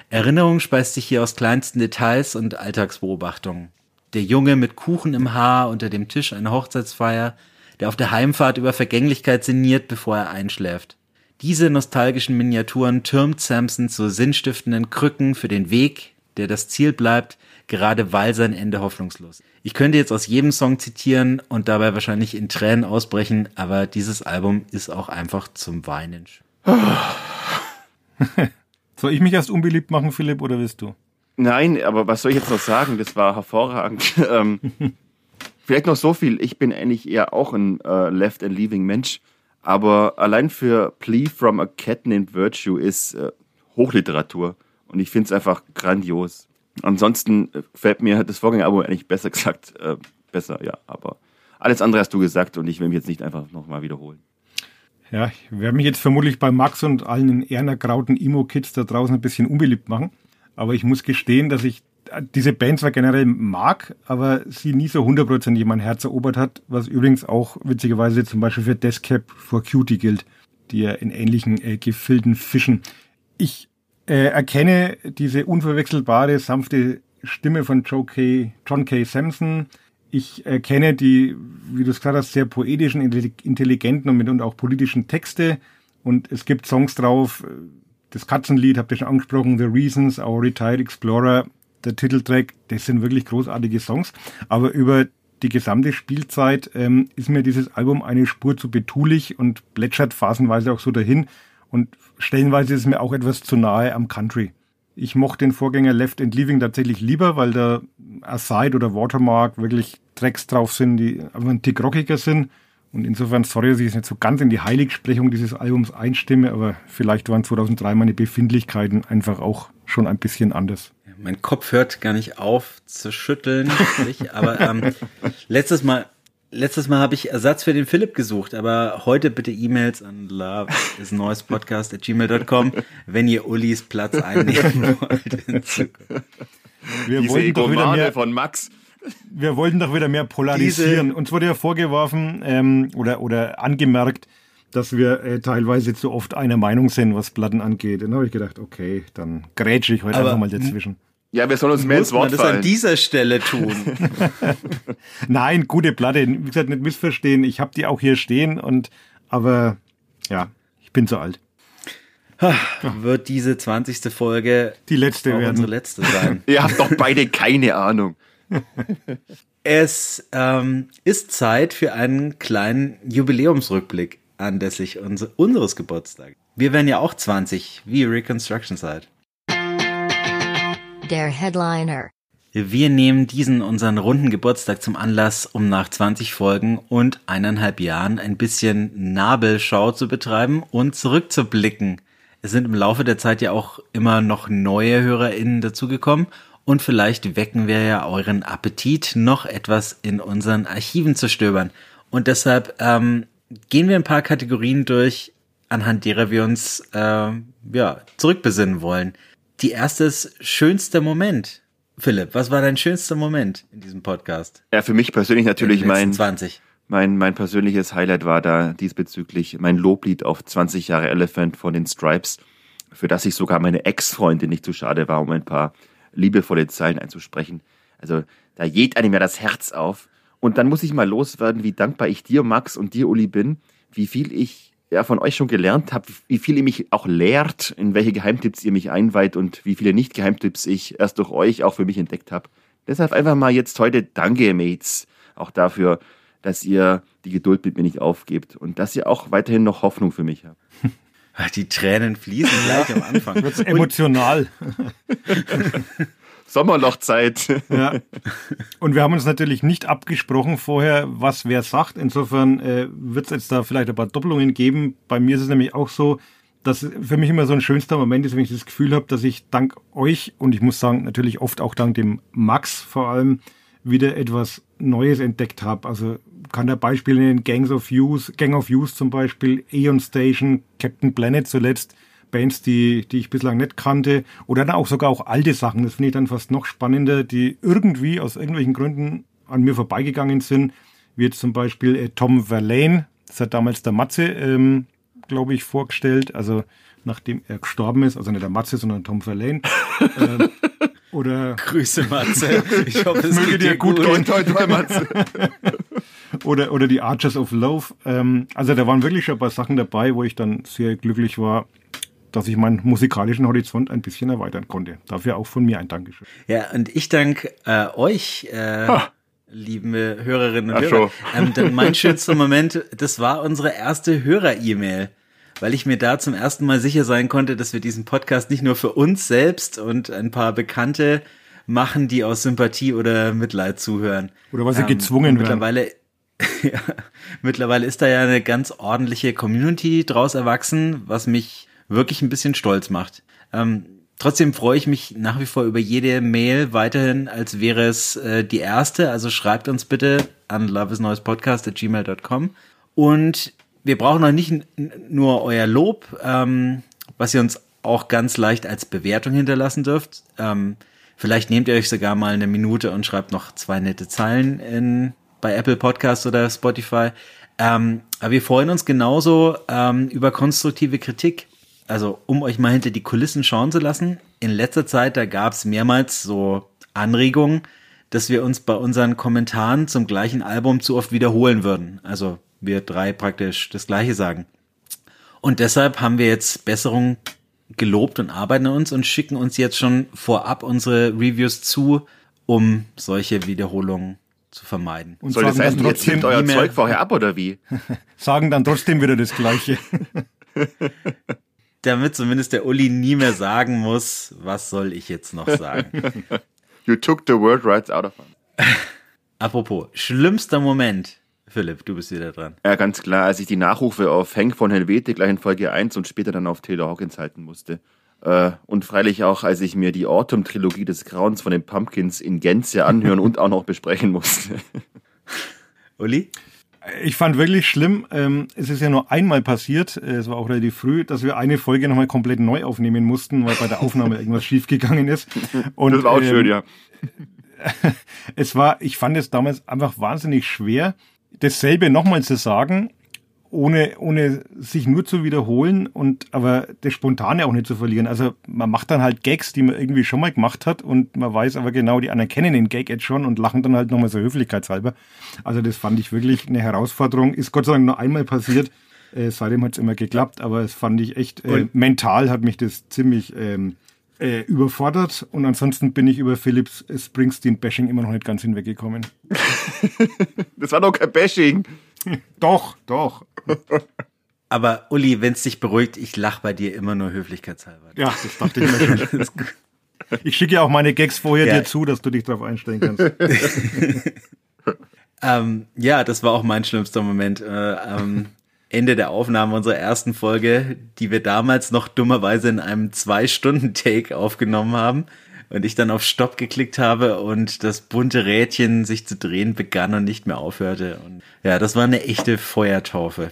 Erinnerung speist sich hier aus kleinsten Details und Alltagsbeobachtungen. Der Junge mit Kuchen im Haar unter dem Tisch einer Hochzeitsfeier, der auf der Heimfahrt über Vergänglichkeit sinniert, bevor er einschläft. Diese nostalgischen Miniaturen türmt Samson zu sinnstiftenden Krücken für den Weg, der das Ziel bleibt, gerade weil sein Ende hoffnungslos ist. Ich könnte jetzt aus jedem Song zitieren und dabei wahrscheinlich in Tränen ausbrechen, aber dieses Album ist auch einfach zum Weinen. <laughs> Soll ich mich erst unbeliebt machen, Philipp, oder willst du? Nein, aber was soll ich jetzt noch sagen? Das war hervorragend. <laughs> ähm, vielleicht noch so viel. Ich bin eigentlich eher auch ein äh, Left and Leaving Mensch. Aber allein für Plea from a Cat Named Virtue ist äh, Hochliteratur. Und ich finde es einfach grandios. Ansonsten äh, fällt mir das Vorgängeralbum eigentlich besser gesagt, äh, besser, ja. Aber alles andere hast du gesagt und ich will mich jetzt nicht einfach nochmal wiederholen. Ja, ich werde mich jetzt vermutlich bei Max und allen ehrnergrauten Emo-Kids da draußen ein bisschen unbeliebt machen. Aber ich muss gestehen, dass ich diese Band zwar generell mag, aber sie nie so hundertprozentig mein Herz erobert hat, was übrigens auch witzigerweise zum Beispiel für Deathcap for Cutie gilt, die ja in ähnlichen äh, Gefilden fischen. Ich äh, erkenne diese unverwechselbare, sanfte Stimme von Joe K., John K. Sampson. Ich erkenne die, wie du es gesagt hast, sehr poetischen, intelligenten und mitunter auch politischen Texte. Und es gibt Songs drauf, das Katzenlied habt ihr schon angesprochen, The Reasons, Our Retired Explorer, der Titeltrack, das sind wirklich großartige Songs. Aber über die gesamte Spielzeit ähm, ist mir dieses Album eine Spur zu betulich und plätschert phasenweise auch so dahin. Und stellenweise ist es mir auch etwas zu nahe am Country. Ich mochte den Vorgänger Left and Leaving tatsächlich lieber, weil da Aside oder Watermark wirklich Tracks drauf sind, die einfach ein Tick rockiger sind. Und insofern, sorry, dass ich jetzt nicht so ganz in die Heiligsprechung dieses Albums einstimme, aber vielleicht waren 2003 meine Befindlichkeiten einfach auch schon ein bisschen anders. Mein Kopf hört gar nicht auf zu schütteln, aber ähm, letztes Mal Letztes Mal habe ich Ersatz für den Philipp gesucht, aber heute bitte E-Mails an love is neues Podcast at gmail.com, wenn ihr Ulis Platz einnehmen <laughs> wollt in Zukunft. Wir Diese wollten doch wieder mehr, von Max. Wir wollten doch wieder mehr polarisieren. Diese, Uns wurde ja vorgeworfen ähm, oder, oder angemerkt, dass wir äh, teilweise zu oft einer Meinung sind, was Platten angeht. Dann habe ich gedacht, okay, dann grätsche ich heute einfach mal dazwischen. Ja, wir sollen uns mehr ins Wort man fallen. das an dieser Stelle tun. <laughs> Nein, gute Platte. Wie gesagt, nicht missverstehen. Ich habe die auch hier stehen und, aber, ja, ich bin zu alt. Wird diese 20. Folge die letzte werden. unsere letzte sein? <laughs> Ihr habt doch beide keine Ahnung. <laughs> es ähm, ist Zeit für einen kleinen Jubiläumsrückblick anlässlich unseres Geburtstags. Wir werden ja auch 20, wie Reconstruction Side der Headliner. Wir nehmen diesen unseren runden Geburtstag zum Anlass, um nach 20 Folgen und eineinhalb Jahren ein bisschen Nabelschau zu betreiben und zurückzublicken. Es sind im Laufe der Zeit ja auch immer noch neue HörerInnen dazugekommen und vielleicht wecken wir ja euren Appetit, noch etwas in unseren Archiven zu stöbern. Und deshalb ähm, gehen wir ein paar Kategorien durch, anhand derer wir uns äh, ja, zurückbesinnen wollen die erste ist schönster Moment. Philipp, was war dein schönster Moment in diesem Podcast? Ja, für mich persönlich natürlich mein 20. Mein, mein persönliches Highlight war da diesbezüglich mein Loblied auf 20 Jahre Elephant von den Stripes, für das ich sogar meine Ex-Freundin nicht zu schade war, um ein paar liebevolle Zeilen einzusprechen. Also da geht einem ja das Herz auf. Und dann muss ich mal loswerden, wie dankbar ich dir, Max, und dir, Uli, bin, wie viel ich ja, von euch schon gelernt habe, wie viel ihr mich auch lehrt, in welche Geheimtipps ihr mich einweiht und wie viele Nicht-Geheimtipps ich erst durch euch auch für mich entdeckt habe. Deshalb einfach mal jetzt heute Danke, Mates, auch dafür, dass ihr die Geduld mit mir nicht aufgebt und dass ihr auch weiterhin noch Hoffnung für mich habt. <laughs> Die Tränen fließen gleich am Anfang. Wird's emotional. <laughs> Sommerlochzeit. Ja. <laughs> Und wir haben uns natürlich nicht abgesprochen vorher, was wer sagt. Insofern äh, wird es jetzt da vielleicht ein paar Doppelungen geben. Bei mir ist es nämlich auch so, dass für mich immer so ein schönster Moment ist, wenn ich das Gefühl habe, dass ich dank euch und ich muss sagen, natürlich oft auch dank dem Max vor allem wieder etwas Neues entdeckt habe. Also kann der Beispiel nennen, Gangs of Use, Gang of Use zum Beispiel, Aeon Station, Captain Planet zuletzt. Bands, die, die ich bislang nicht kannte. Oder dann auch sogar auch alte Sachen. Das finde ich dann fast noch spannender, die irgendwie aus irgendwelchen Gründen an mir vorbeigegangen sind. Wie jetzt zum Beispiel äh, Tom Verlaine. Das hat damals der Matze, ähm, glaube ich, vorgestellt. Also nachdem er gestorben ist. Also nicht der Matze, sondern Tom Verlaine. <laughs> ähm, oder Grüße Matze. Ich <laughs> hoffe, es möge dir gut gehen. Toi, toi, Matze. <laughs> oder, oder die Archers of Love. Ähm, also da waren wirklich schon ein paar Sachen dabei, wo ich dann sehr glücklich war, dass ich meinen musikalischen Horizont ein bisschen erweitern konnte. Dafür auch von mir ein Dankeschön. Ja, und ich danke äh, euch, äh, liebe Hörerinnen und Ach Hörer. Ähm, denn mein <laughs> schönster Moment, das war unsere erste Hörer-E-Mail, weil ich mir da zum ersten Mal sicher sein konnte, dass wir diesen Podcast nicht nur für uns selbst und ein paar Bekannte machen, die aus Sympathie oder Mitleid zuhören. Oder weil sie ähm, gezwungen mittlerweile, werden. <laughs> Ja, mittlerweile ist da ja eine ganz ordentliche Community draus erwachsen, was mich wirklich ein bisschen stolz macht. Ähm, trotzdem freue ich mich nach wie vor über jede Mail weiterhin, als wäre es äh, die erste. Also schreibt uns bitte an loveisneuespodcast.gmail.com. Und wir brauchen noch nicht nur euer Lob, ähm, was ihr uns auch ganz leicht als Bewertung hinterlassen dürft. Ähm, vielleicht nehmt ihr euch sogar mal eine Minute und schreibt noch zwei nette Zeilen in, bei Apple Podcast oder Spotify. Ähm, aber wir freuen uns genauso ähm, über konstruktive Kritik also um euch mal hinter die Kulissen schauen zu lassen, in letzter Zeit, da gab es mehrmals so Anregungen, dass wir uns bei unseren Kommentaren zum gleichen Album zu oft wiederholen würden. Also wir drei praktisch das gleiche sagen. Und deshalb haben wir jetzt Besserung gelobt und arbeiten an uns und schicken uns jetzt schon vorab unsere Reviews zu, um solche Wiederholungen zu vermeiden. Und Soll das heißen, ihr trotzdem, zieht euer mehr- Zeug vorher ab oder wie? <laughs> sagen dann trotzdem wieder das Gleiche. <laughs> Damit zumindest der Uli nie mehr sagen muss, was soll ich jetzt noch sagen. <laughs> You took the word rights out of him. <laughs> Apropos, schlimmster Moment. Philipp, du bist wieder dran. Ja, ganz klar, als ich die Nachrufe auf Hank von Helvete gleich in Folge 1 und später dann auf Taylor Hawkins halten musste. Äh, und freilich auch, als ich mir die Autumn-Trilogie des Grauens von den Pumpkins in Gänze anhören und auch noch besprechen musste. <laughs> Uli? Ich fand wirklich schlimm, ähm, es ist ja nur einmal passiert, äh, es war auch relativ früh, dass wir eine Folge nochmal komplett neu aufnehmen mussten, weil bei der Aufnahme <laughs> irgendwas schiefgegangen ist. Und, Das war auch ähm, schön, ja. <laughs> es war, ich fand es damals einfach wahnsinnig schwer, dasselbe nochmal zu sagen, ohne, ohne sich nur zu wiederholen und aber das Spontane auch nicht zu verlieren. Also man macht dann halt Gags, die man irgendwie schon mal gemacht hat und man weiß aber genau, die anderen kennen den Gag jetzt schon und lachen dann halt nochmal so höflichkeitshalber. Also das fand ich wirklich eine Herausforderung. Ist Gott sei Dank nur einmal passiert. Äh, seitdem hat es immer geklappt, aber es fand ich echt, äh, mental hat mich das ziemlich ähm, äh, überfordert und ansonsten bin ich über Philips Springsteen-Bashing immer noch nicht ganz hinweggekommen. <laughs> Das war doch kein Bashing. <laughs> Doch, doch. Aber Uli, wenn es dich beruhigt, ich lach bei dir immer nur höflichkeitshalber. Ja, das dachte ich mir schon. Ich schicke ja auch meine Gags vorher Ja. dir zu, dass du dich darauf einstellen kannst. <laughs> Ähm, ja, das war auch mein schlimmster Moment. Äh, am Ende der Aufnahme unserer ersten Folge, die wir damals noch dummerweise in einem Zwei-Stunden-Take aufgenommen haben. Und ich dann auf Stopp geklickt habe und das bunte Rädchen sich zu drehen begann und nicht mehr aufhörte. Und ja, das war eine echte Feuertaufe.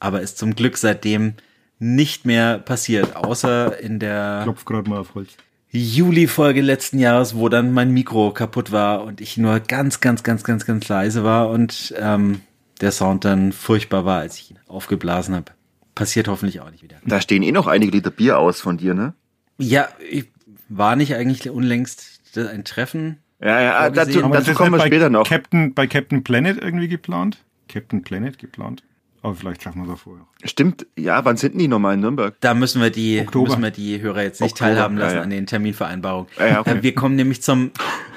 Aber ist zum Glück seitdem nicht mehr passiert, außer in der Klopf gerade mal auf Holz. Juli-Folge letzten Jahres, wo dann mein Mikro kaputt war und ich nur ganz, ganz, ganz, ganz, ganz leise war und ähm, der Sound dann furchtbar war, als ich ihn aufgeblasen habe. Passiert hoffentlich auch nicht wieder. Da stehen eh noch einige Liter Bier aus von dir, ne? Ja, ich war nicht eigentlich unlängst ein Treffen. Ja, ja, Vorgesehen. dazu, dazu kommen wir später noch. Captain, bei Captain Planet irgendwie geplant? Captain Planet geplant? Aber vielleicht schaffen wir es auch vorher. Stimmt, ja, wann sind denn die nochmal in Nürnberg? Da müssen wir die, Oktober. müssen wir die Hörer jetzt nicht Oktober, teilhaben ja, lassen ja. an den Terminvereinbarungen. Ja, ja, okay. Äh, Wir kommen nämlich zum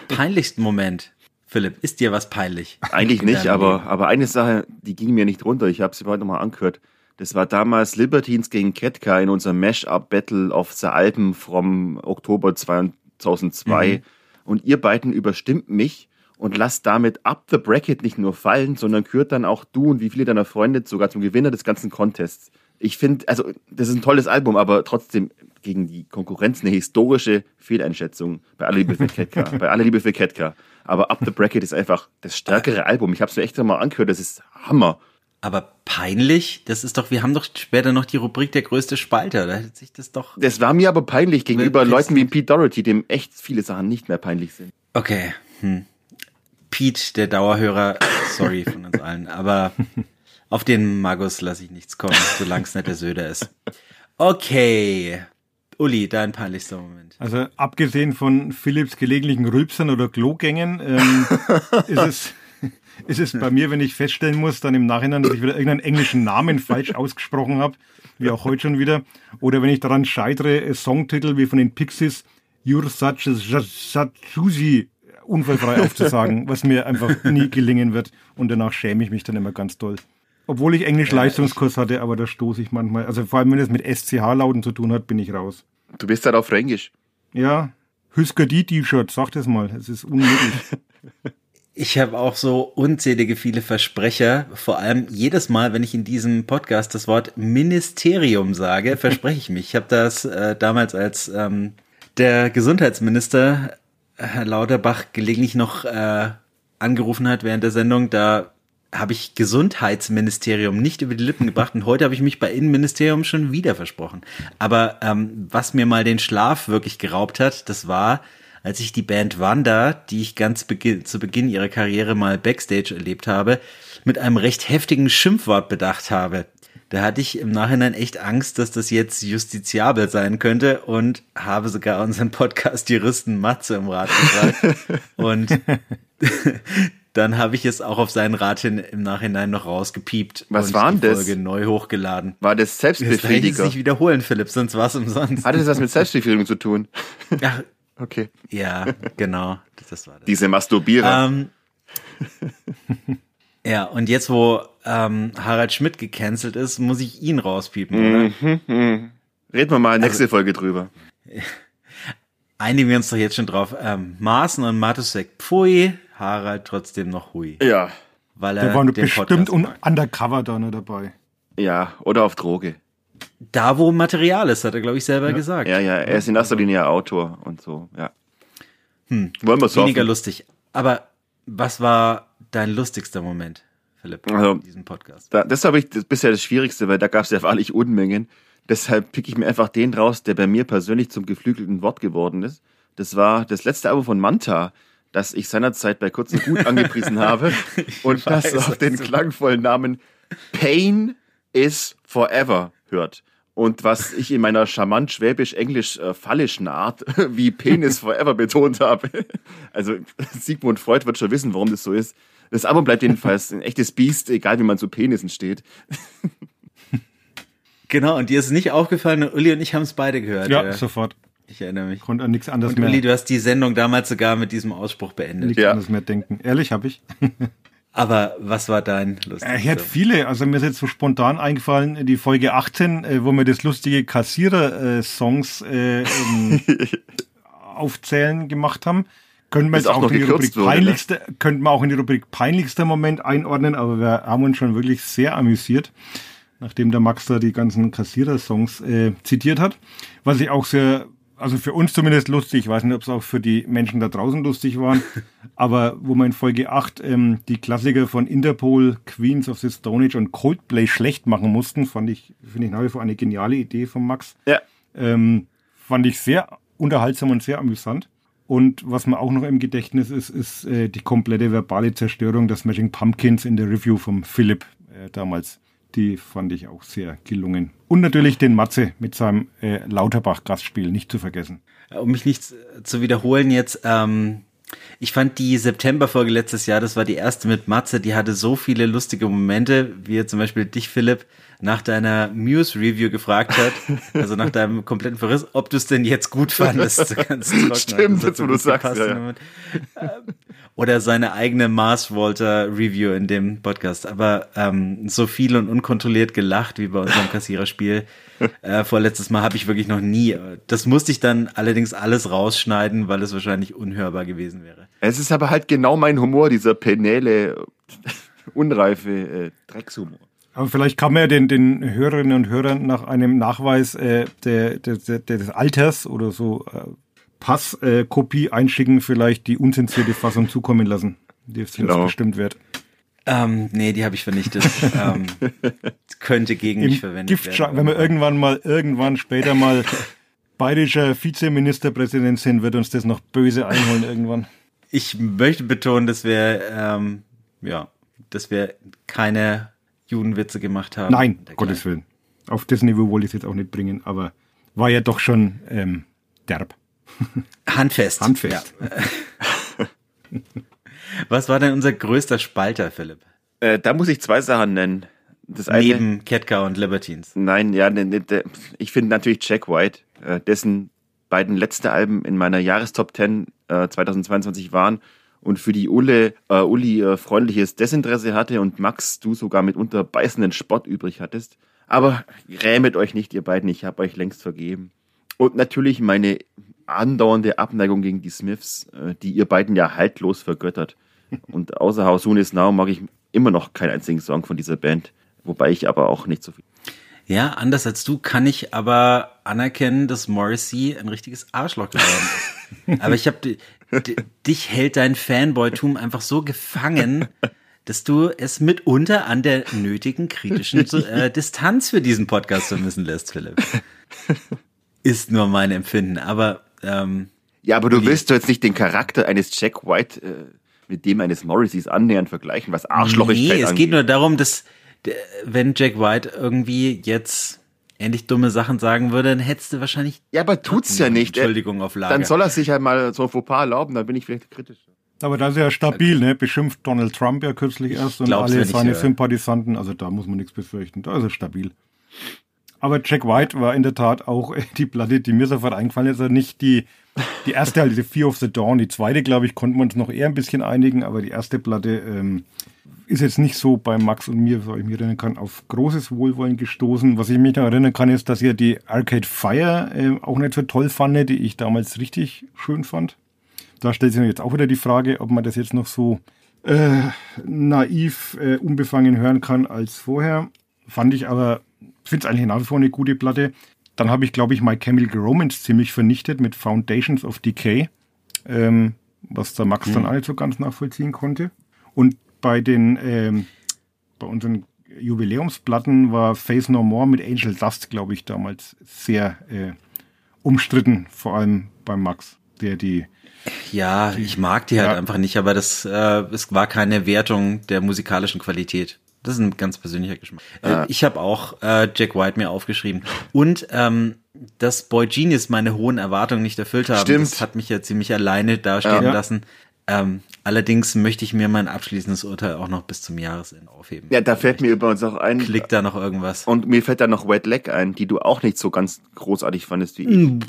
peinlichsten Moment. Philipp, ist dir was peinlich? Eigentlich nicht, aber, aber eine Sache, die ging mir nicht runter. Ich habe sie heute nochmal angehört. Das war damals Libertines gegen Ketka in unserem Mash-Up-Battle of the Alpen vom Oktober 2002. Mhm. Und ihr beiden überstimmt mich und lasst damit Up the Bracket nicht nur fallen, sondern kürt dann auch du und wie viele deiner Freunde sogar zum Gewinner des ganzen Contests. Ich finde, also das ist ein tolles Album, aber trotzdem gegen die Konkurrenz eine historische Fehleinschätzung. Bei aller Liebe für Ketka. <laughs> bei aller Liebe für Ketka. Aber Up the Bracket ist einfach das stärkere Album. Ich habe es mir echt mal angehört. Das ist Hammer. Aber peinlich? Das ist doch, wir haben doch später noch die Rubrik der größte Spalter. Da hätte sich das doch. Das war mir aber peinlich gegenüber Leuten wie Pete Doherty, dem echt viele Sachen nicht mehr peinlich sind. Okay. Hm. Pete, der Dauerhörer, sorry von uns allen, aber auf den Magus lasse ich nichts kommen, solange es nicht der Söder ist. Okay. Uli, dein peinlichster Moment. Also abgesehen von Philips gelegentlichen Rülpsern oder Klogängen ähm, <laughs> ist, es, ist es bei mir, wenn ich feststellen muss, dann im Nachhinein, dass ich wieder irgendeinen englischen Namen falsch ausgesprochen habe, wie auch heute schon wieder, oder wenn ich daran scheitere, Songtitel wie von den Pixies, You're such a Satsusi unfallfrei aufzusagen, was mir einfach nie gelingen wird und danach schäme ich mich dann immer ganz doll. Obwohl ich Englisch-Leistungskurs hatte, aber da stoße ich manchmal, also vor allem wenn es mit SCH-Lauten zu tun hat, bin ich raus. Du bist halt auf Fränkisch. Ja, Hüsker die T-Shirt, sag das mal. Es ist unmöglich. <laughs> Ich habe auch so unzählige viele Versprecher. Vor allem jedes Mal, wenn ich in diesem Podcast das Wort Ministerium sage, <laughs> verspreche ich mich. Ich habe das äh, damals als ähm, der Gesundheitsminister Herr Lauterbach gelegentlich noch äh, angerufen hat während der Sendung, da habe ich Gesundheitsministerium nicht über die Lippen gebracht und heute habe ich mich bei Innenministerium schon wieder versprochen. Aber ähm, was mir mal den Schlaf wirklich geraubt hat, das war, als ich die Band Wanda, die ich ganz beginn, zu Beginn ihrer Karriere mal backstage erlebt habe, mit einem recht heftigen Schimpfwort bedacht habe. Da hatte ich im Nachhinein echt Angst, dass das jetzt justiziabel sein könnte und habe sogar unseren Podcast-Juristen Matze im Rat gefragt. und <laughs> dann habe ich es auch auf seinen Rat hin im Nachhinein noch rausgepiept Was und war denn die das? Folge neu hochgeladen. War das Jetzt kann ich nicht wiederholen, Philipp, sonst war es umsonst. Hatte das was mit <laughs> Selbstbefriedigung zu tun? Ach, Okay. ja, genau, das war das. Diese Masturbierer. Ähm, <laughs> Ja, und jetzt, wo ähm, Harald Schmidt gecancelt ist, muss ich ihn rauspiepen, oder? Reden wir mal nächste Also- Folge drüber. <laughs> Einigen wir uns doch jetzt schon drauf. Ähm, Maaßen und Matusek pfui, Harald trotzdem noch hui. Ja, Weil er Der war den bestimmt Podcast un mag. undercover da noch dabei. ja, oder auf Droge. Da, wo Material ist, hat er, glaube ich, selber gesagt. Ja, ja, er ist in erster Linie Autor und so, ja. Wollen wir so Weniger lustig. Aber was war dein lustigster Moment, Philipp, Also, in diesem Podcast? Da, das habe ich das bisher das Schwierigste, weil da gab es ja <laughs> wahrlich Unmengen. Deshalb pick ich mir einfach den raus, der bei mir persönlich zum geflügelten Wort geworden ist. Das war das letzte Album von Manta, das ich seinerzeit bei Kurz und Gut <laughs> angepriesen habe. und weiß, das auf was den klangvollen Namen Pain is Forever hört. Und was ich in meiner charmant schwäbisch-englisch äh, Art <laughs> wie Penis <laughs> Forever betont habe. Also Sigmund Freud wird schon wissen, warum das so ist. Das Album bleibt jedenfalls ein echtes Biest, egal wie man zu Penissen steht. <laughs> Genau, und dir ist nicht aufgefallen, und Uli und ich haben es beide gehört. Ja, äh, sofort. ich erinnere mich. Konnte an nichts anderes Und mehr, Uli, du hast die Sendung damals sogar mit diesem Ausspruch beendet. nichts Ja. anderes mehr denken. Ehrlich, habe ich. Aber was war dein Äh, lustigster? Ich hätte viele, also mir ist jetzt so spontan eingefallen, die Folge 18, äh, wo wir das lustige Kassierer-Songs äh, ähm, <laughs> aufzählen gemacht haben. Könnten wir jetzt auch auch in die Rubrik wurde, ne? peinlichste, könnten wir auch in die Rubrik peinlichster Moment einordnen, aber wir haben uns schon wirklich sehr amüsiert, nachdem der Max da die ganzen Kassierer-Songs äh, zitiert hat. Was ich auch sehr, also für uns zumindest lustig, ich weiß nicht, ob es auch für die Menschen da draußen lustig waren, <laughs> aber wo wir in Folge 8 ähm, die Klassiker von Interpol, Queens of the Stone Age und Coldplay schlecht machen mussten, fand ich, finde ich nach wie vor eine geniale Idee von Max. Ja. Ähm, fand ich sehr unterhaltsam und sehr amüsant. Und was mir auch noch im Gedächtnis ist, ist äh, die komplette verbale Zerstörung der Smashing Pumpkins in der Review vom Philipp äh, damals. Die fand ich auch sehr gelungen. Und natürlich den Matze mit seinem äh, Lauterbach-Gastspiel nicht zu vergessen. um mich nicht zu wiederholen jetzt, ähm, ich fand die September-Folge letztes Jahr, das war die erste mit Matze, die hatte so viele lustige Momente, wie zum Beispiel dich, Philipp, nach deiner Muse-Review gefragt hat, <laughs> also nach deinem kompletten Verriss, ob du es denn jetzt gut fandest. <laughs> Ganz trocken. Stimmt, jetzt, wo du sagst, ja, ja. Oder seine eigene Mars Walter Review in dem Podcast. Aber ähm, so viel und unkontrolliert gelacht wie bei unserem <laughs> Kassiererspiel äh, vorletztes Mal habe ich wirklich noch nie. Das musste ich dann allerdings alles rausschneiden, weil es wahrscheinlich unhörbar gewesen wäre. Es ist aber halt genau mein Humor, dieser penäle, unreife äh, Dreckshumor. Aber vielleicht kann man ja den, den Hörerinnen und Hörern nach einem Nachweis äh, der, der, der, des Alters oder so äh, Passkopie äh, Kopie einschicken, vielleicht die unzensierte Fassung zukommen lassen, die es Genau. bestimmt wird. Ähm, nee, die habe ich vernichtet. ähm, <laughs> könnte gegen mich Im verwendet Giftschrank, werden. wenn wir irgendwann mal, irgendwann später mal bayerischer Vizeministerpräsident sind, wird uns das noch böse einholen irgendwann. Ich möchte betonen, dass wir, ähm, ja, dass wir keine Judenwitze gemacht haben. Nein. Gottes Willen. Auf das Niveau wollte ich es jetzt auch nicht bringen, aber war ja doch schon ähm, derb. <laughs> Handfest. Handfest. Ja. <laughs> Was war denn unser größter Spalter, Philipp? Äh, da muss ich zwei Sachen nennen. Das eine, Neben Ketka und Libertines. nein, ja, ne, ne, ich finde natürlich Jack White, äh, dessen beiden letzte Alben in meiner Jahrestop 10 äh, 2022 waren und für die Ulle, äh, Uli äh, freundliches Desinteresse hatte und Max, du sogar mitunter beißenden Spott übrig hattest. Aber grämet euch nicht, ihr beiden, ich habe euch längst vergeben. Und natürlich meine andauernde Abneigung gegen die Smiths, äh, die ihr beiden ja haltlos vergöttert. <laughs> Und außer How Soon Is Now mag ich immer noch keinen einzigen Song von dieser Band, wobei ich aber auch nicht so viel. Ja, anders als du kann ich aber anerkennen, dass Morrissey ein richtiges Arschloch geworden ist. <laughs> aber ich habe dich hält dein Fanboytum einfach so gefangen, dass du es mitunter an der nötigen kritischen äh, <laughs> Distanz für diesen Podcast vermissen lässt, Philipp. Ist nur mein Empfinden, aber ähm, Ja, aber du willst doch jetzt nicht den Charakter eines Jack White äh, mit dem eines Morrisseys annähernd vergleichen, was Arschlochigkeit Nee, es angeht. geht nur darum, dass wenn Jack White irgendwie jetzt endlich dumme Sachen sagen würde, dann hättest du wahrscheinlich ja, aber tut's ja nicht. Entschuldigung auf Lager. Dann soll er sich halt mal so ein Fauxpas erlauben, dann bin ich vielleicht kritisch. Aber das ist ja stabil, ne? Beschimpft Donald Trump ja kürzlich erst und alle seine. Sympathisanten, also da muss man nichts befürchten. Da ist er stabil. Aber Jack White war in der Tat auch die Platte, die mir sofort eingefallen ist. Also nicht die, die erste, diese Fear of the Dawn. Die zweite, glaube ich, konnten wir uns noch eher ein bisschen einigen, aber die erste Platte ähm, ist jetzt nicht so bei Max und mir, so ich mich erinnern kann, auf großes Wohlwollen gestoßen. Was ich mich noch erinnern kann, ist, dass ihr die Arcade Fire äh, auch nicht so toll fand, die ich damals richtig schön fand. Da stellt sich jetzt auch wieder die Frage, ob man das jetzt noch so äh, naiv, äh, unbefangen hören kann als vorher. Fand ich aber, finde es eigentlich nach wie vor eine gute Platte. Dann habe ich, glaube ich, My Chemical Romance ziemlich vernichtet mit Foundations of Decay, ähm, was der Max mhm. dann auch nicht so ganz nachvollziehen konnte. Und bei den, ähm, bei unseren Jubiläumsplatten war Face No More mit Angel Dust, glaube ich, damals sehr äh, umstritten, vor allem bei Max, der die ja, die, ich mag die halt ja. einfach nicht, aber das äh, es war keine Wertung der musikalischen Qualität. Das ist ein ganz persönlicher Geschmack. Äh, ich habe auch äh, Jack White mir aufgeschrieben. Und ähm, dass Boy Genius meine hohen Erwartungen nicht erfüllt haben, Stimmt. das hat mich ja ziemlich alleine dastehen ja. lassen. Ähm, allerdings möchte ich mir mein abschließendes Urteil auch noch bis zum Jahresende aufheben. Ja, da fällt mir übrigens auch ein. Klickt da noch irgendwas? Und mir fällt da noch Wet Leg ein, die du auch nicht so ganz großartig fandest wie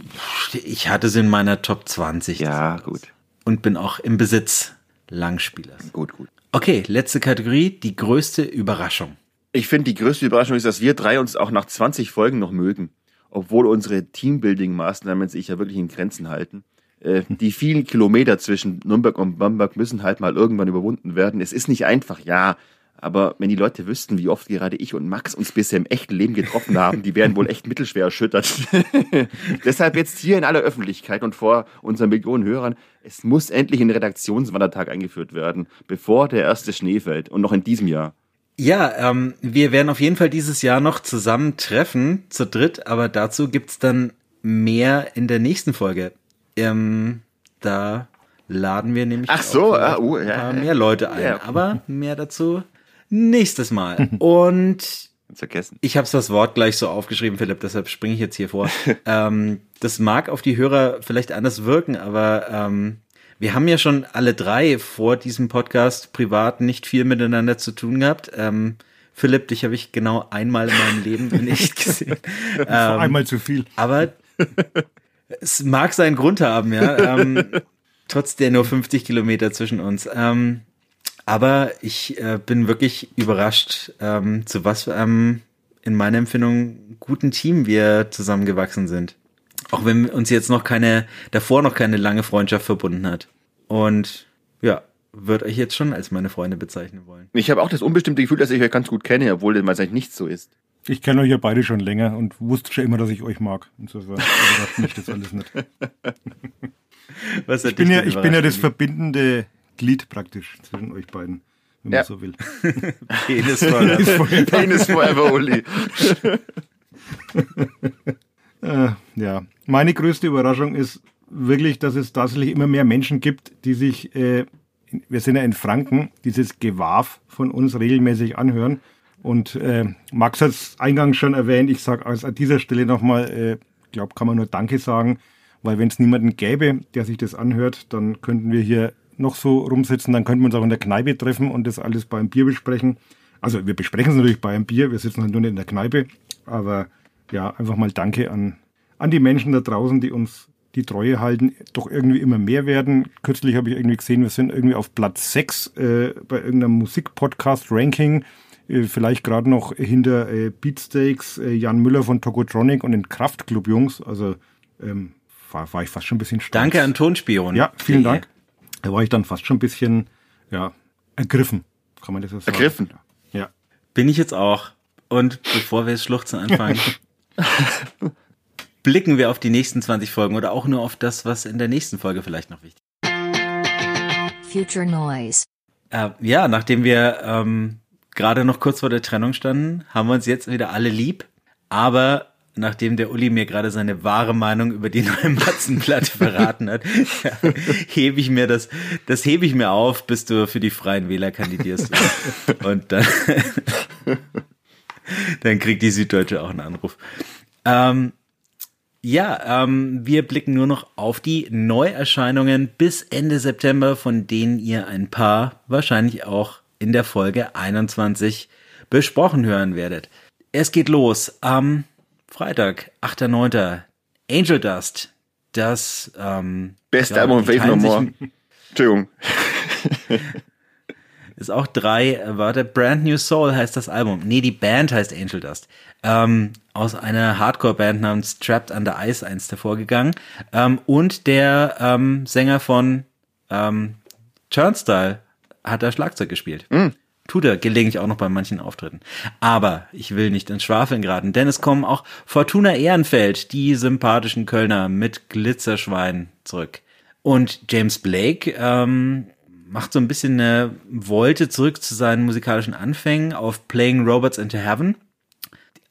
ich. Ich hatte sie in meiner Top 20. Ja, gut. Und bin auch im Besitz Langspielers. Gut, gut. Okay, letzte Kategorie, die größte Überraschung. Ich finde, die größte Überraschung ist, dass wir drei uns auch nach 20 Folgen noch mögen. Obwohl unsere Teambuilding-Maßnahmen sich ja wirklich in Grenzen halten. Äh, die vielen Kilometer zwischen Nürnberg und Bamberg müssen halt mal irgendwann überwunden werden. Es ist nicht einfach, ja. Aber wenn die Leute wüssten, wie oft gerade ich und Max uns bisher im echten Leben getroffen haben, die wären wohl echt mittelschwer erschüttert. <laughs> Deshalb jetzt hier in aller Öffentlichkeit und vor unseren Millionen Hörern, es muss endlich ein Redaktionswandertag eingeführt werden, bevor der erste Schnee fällt und noch in diesem Jahr. Ja, ähm, wir werden auf jeden Fall dieses Jahr noch zusammen treffen, zu dritt, aber dazu gibt's dann mehr in der nächsten Folge. Ähm, da laden wir nämlich Ach so, ah, uh, ja, mehr Leute ein. Ja. Aber mehr dazu nächstes Mal. <laughs> Und vergessen. Ich habe das Wort gleich so aufgeschrieben, Philipp, deshalb springe ich jetzt hier vor. <laughs> ähm, das mag auf die Hörer vielleicht anders wirken, aber ähm, wir haben ja schon alle drei vor diesem Podcast privat nicht viel miteinander zu tun gehabt. Ähm, Philipp, dich habe ich genau einmal in meinem Leben <laughs> nicht gesehen. ähm, einmal zu viel. Aber es mag seinen Grund haben, ja. Ähm, trotz der nur 50 Kilometer zwischen uns. Aber ich äh, bin wirklich überrascht, ähm, zu was ähm, in meiner Empfindung guten Team wir zusammengewachsen sind. Auch wenn uns jetzt noch keine, davor noch keine lange Freundschaft verbunden hat. Und ja, würde euch jetzt schon als meine Freunde bezeichnen wollen. Ich habe auch das unbestimmte Gefühl, dass ich euch ganz gut kenne, obwohl das eigentlich nicht so ist. Ich kenne euch ja beide schon länger und wusste schon immer, dass ich euch mag. Insofern überrascht mich das alles nicht. <laughs> ich bin ja, ich bin ja das verbindende Glied praktisch zwischen euch beiden, wenn ja. man so will. <laughs> Penis forever. Penis forever, Uli. <laughs> äh, ja, meine größte Überraschung ist wirklich, dass es tatsächlich immer mehr Menschen gibt, die sich, äh, wir sind ja in Franken, dieses Gewarf von uns regelmäßig anhören und äh, Max hat es eingangs schon erwähnt, ich sage also an dieser Stelle nochmal, äh, glaube, kann man nur Danke sagen, weil wenn es niemanden gäbe, der sich das anhört, dann könnten wir hier noch so rumsitzen, dann könnten wir uns auch in der Kneipe treffen und das alles beim Bier besprechen. Also wir besprechen es natürlich bei einem Bier, wir sitzen halt nur nicht in der Kneipe, aber ja, einfach mal Danke an, an die Menschen da draußen, die uns die Treue halten, doch irgendwie immer mehr werden. Kürzlich habe ich irgendwie gesehen, wir sind irgendwie auf Platz 6 äh, bei irgendeinem Musikpodcast-Ranking. Äh, vielleicht gerade noch hinter äh, Beatsteaks, äh, Jan Müller von Tokotronic und den Kraftclub-Jungs. Also ähm, war, war ich fast schon ein bisschen stolz. Danke an Tonspion. Ja, vielen Dank. Da war ich dann fast schon ein bisschen ja, ergriffen. Kann man das so sagen? Ergriffen? Ja. Bin ich jetzt auch. Und bevor wir das Schluchzen anfangen, <laughs> blicken wir auf die nächsten 20 Folgen oder auch nur auf das, was in der nächsten Folge vielleicht noch wichtig ist. Future Noise. Äh, ja, nachdem wir ähm, gerade noch kurz vor der Trennung standen, haben wir uns jetzt wieder alle lieb. Aber nachdem der Uli mir gerade seine wahre Meinung über die <laughs> neue Matzenplatte verraten hat, hebe ich mir das, das hebe ich mir auf, bis du für die Freien Wähler kandidierst. Und dann, <laughs> dann kriegt die Süddeutsche auch einen Anruf. Ähm, ja, ähm, wir blicken nur noch auf die Neuerscheinungen bis Ende September, von denen ihr ein paar wahrscheinlich auch in der Folge 21 besprochen hören werdet. Es geht los am Freitag, 8.9. Angel Dust. Das ähm, Beste ja, Album Faith No More. Entschuldigung. <laughs> Ist auch drei, äh, warte, Brand New Soul heißt das Album. Nee, die Band heißt Angel Dust. Ähm, aus einer Hardcore-Band namens Trapped Under Ice einst hervorgegangen. Ähm, und der ähm, Sänger von ähm, Turnstile hat da Schlagzeug gespielt. Tut er gelegentlich auch noch bei manchen Auftritten. Aber ich will nicht ins Schwafeln geraten, denn es kommen auch Fortuna Ehrenfeld, die sympathischen Kölner mit Glitzerschwein zurück. Und James Blake ähm, macht so ein bisschen eine Wolte zurück zu seinen musikalischen Anfängen auf Playing Robots into Heaven.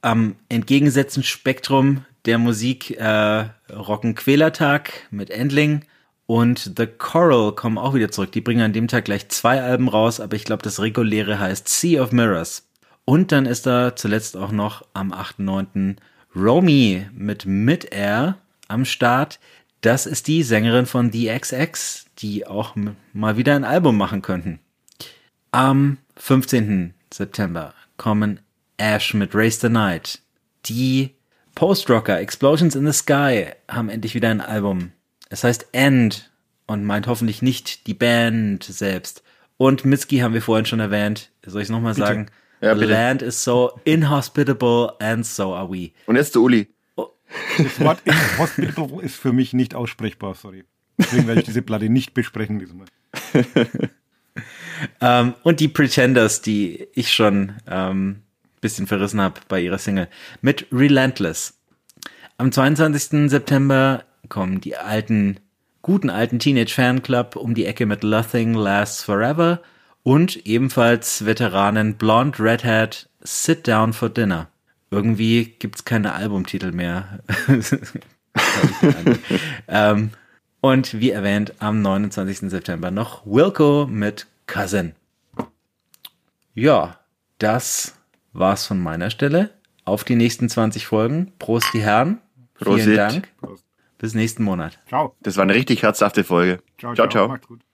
Am entgegengesetzten Spektrum der Musik äh, rocken Quälertag mit Endling und The Coral kommen auch wieder zurück. Die bringen an dem Tag gleich zwei Alben raus, aber ich glaube, das reguläre heißt Sea of Mirrors. Und dann ist da zuletzt auch noch am 8.9. Romy mit Mid-Air am Start. Das ist die Sängerin von The XX, die auch mal wieder ein Album machen könnten. Am 15. September kommen Ash mit Race the Night. Die Post-Rocker Explosions in the Sky haben endlich wieder ein Album. Es heißt End und meint hoffentlich nicht die Band selbst. Und Mitski haben wir vorhin schon erwähnt. Soll ich es nochmal sagen? Ja, The bitte. land is so inhospitable and so are we. Und jetzt zu Uli. Das Wort Hospital ist für mich nicht aussprechbar, sorry. Deswegen werde ich diese Platte nicht besprechen diesmal. <laughs> Ähm, und die Pretenders, die ich schon ähm, bisschen verrissen habe bei ihrer Single, mit Relentless. Am 22. September kommen die alten, guten alten Teenage Fanclub um die Ecke mit Nothing Lasts Forever und ebenfalls Veteranen Blonde Redhead Sit Down for Dinner. Irgendwie gibt's keine Albumtitel mehr. <laughs> ähm, und wie erwähnt, am 29. September noch Wilco mit Cousin. Ja, das war's von meiner Stelle. Auf die nächsten 20 Folgen. Prost, die Herren. Vielen Prosit. Dank. Bis nächsten Monat. Ciao. Das war eine richtig herzhafte Folge. Ciao, ciao. ciao. Macht's gut.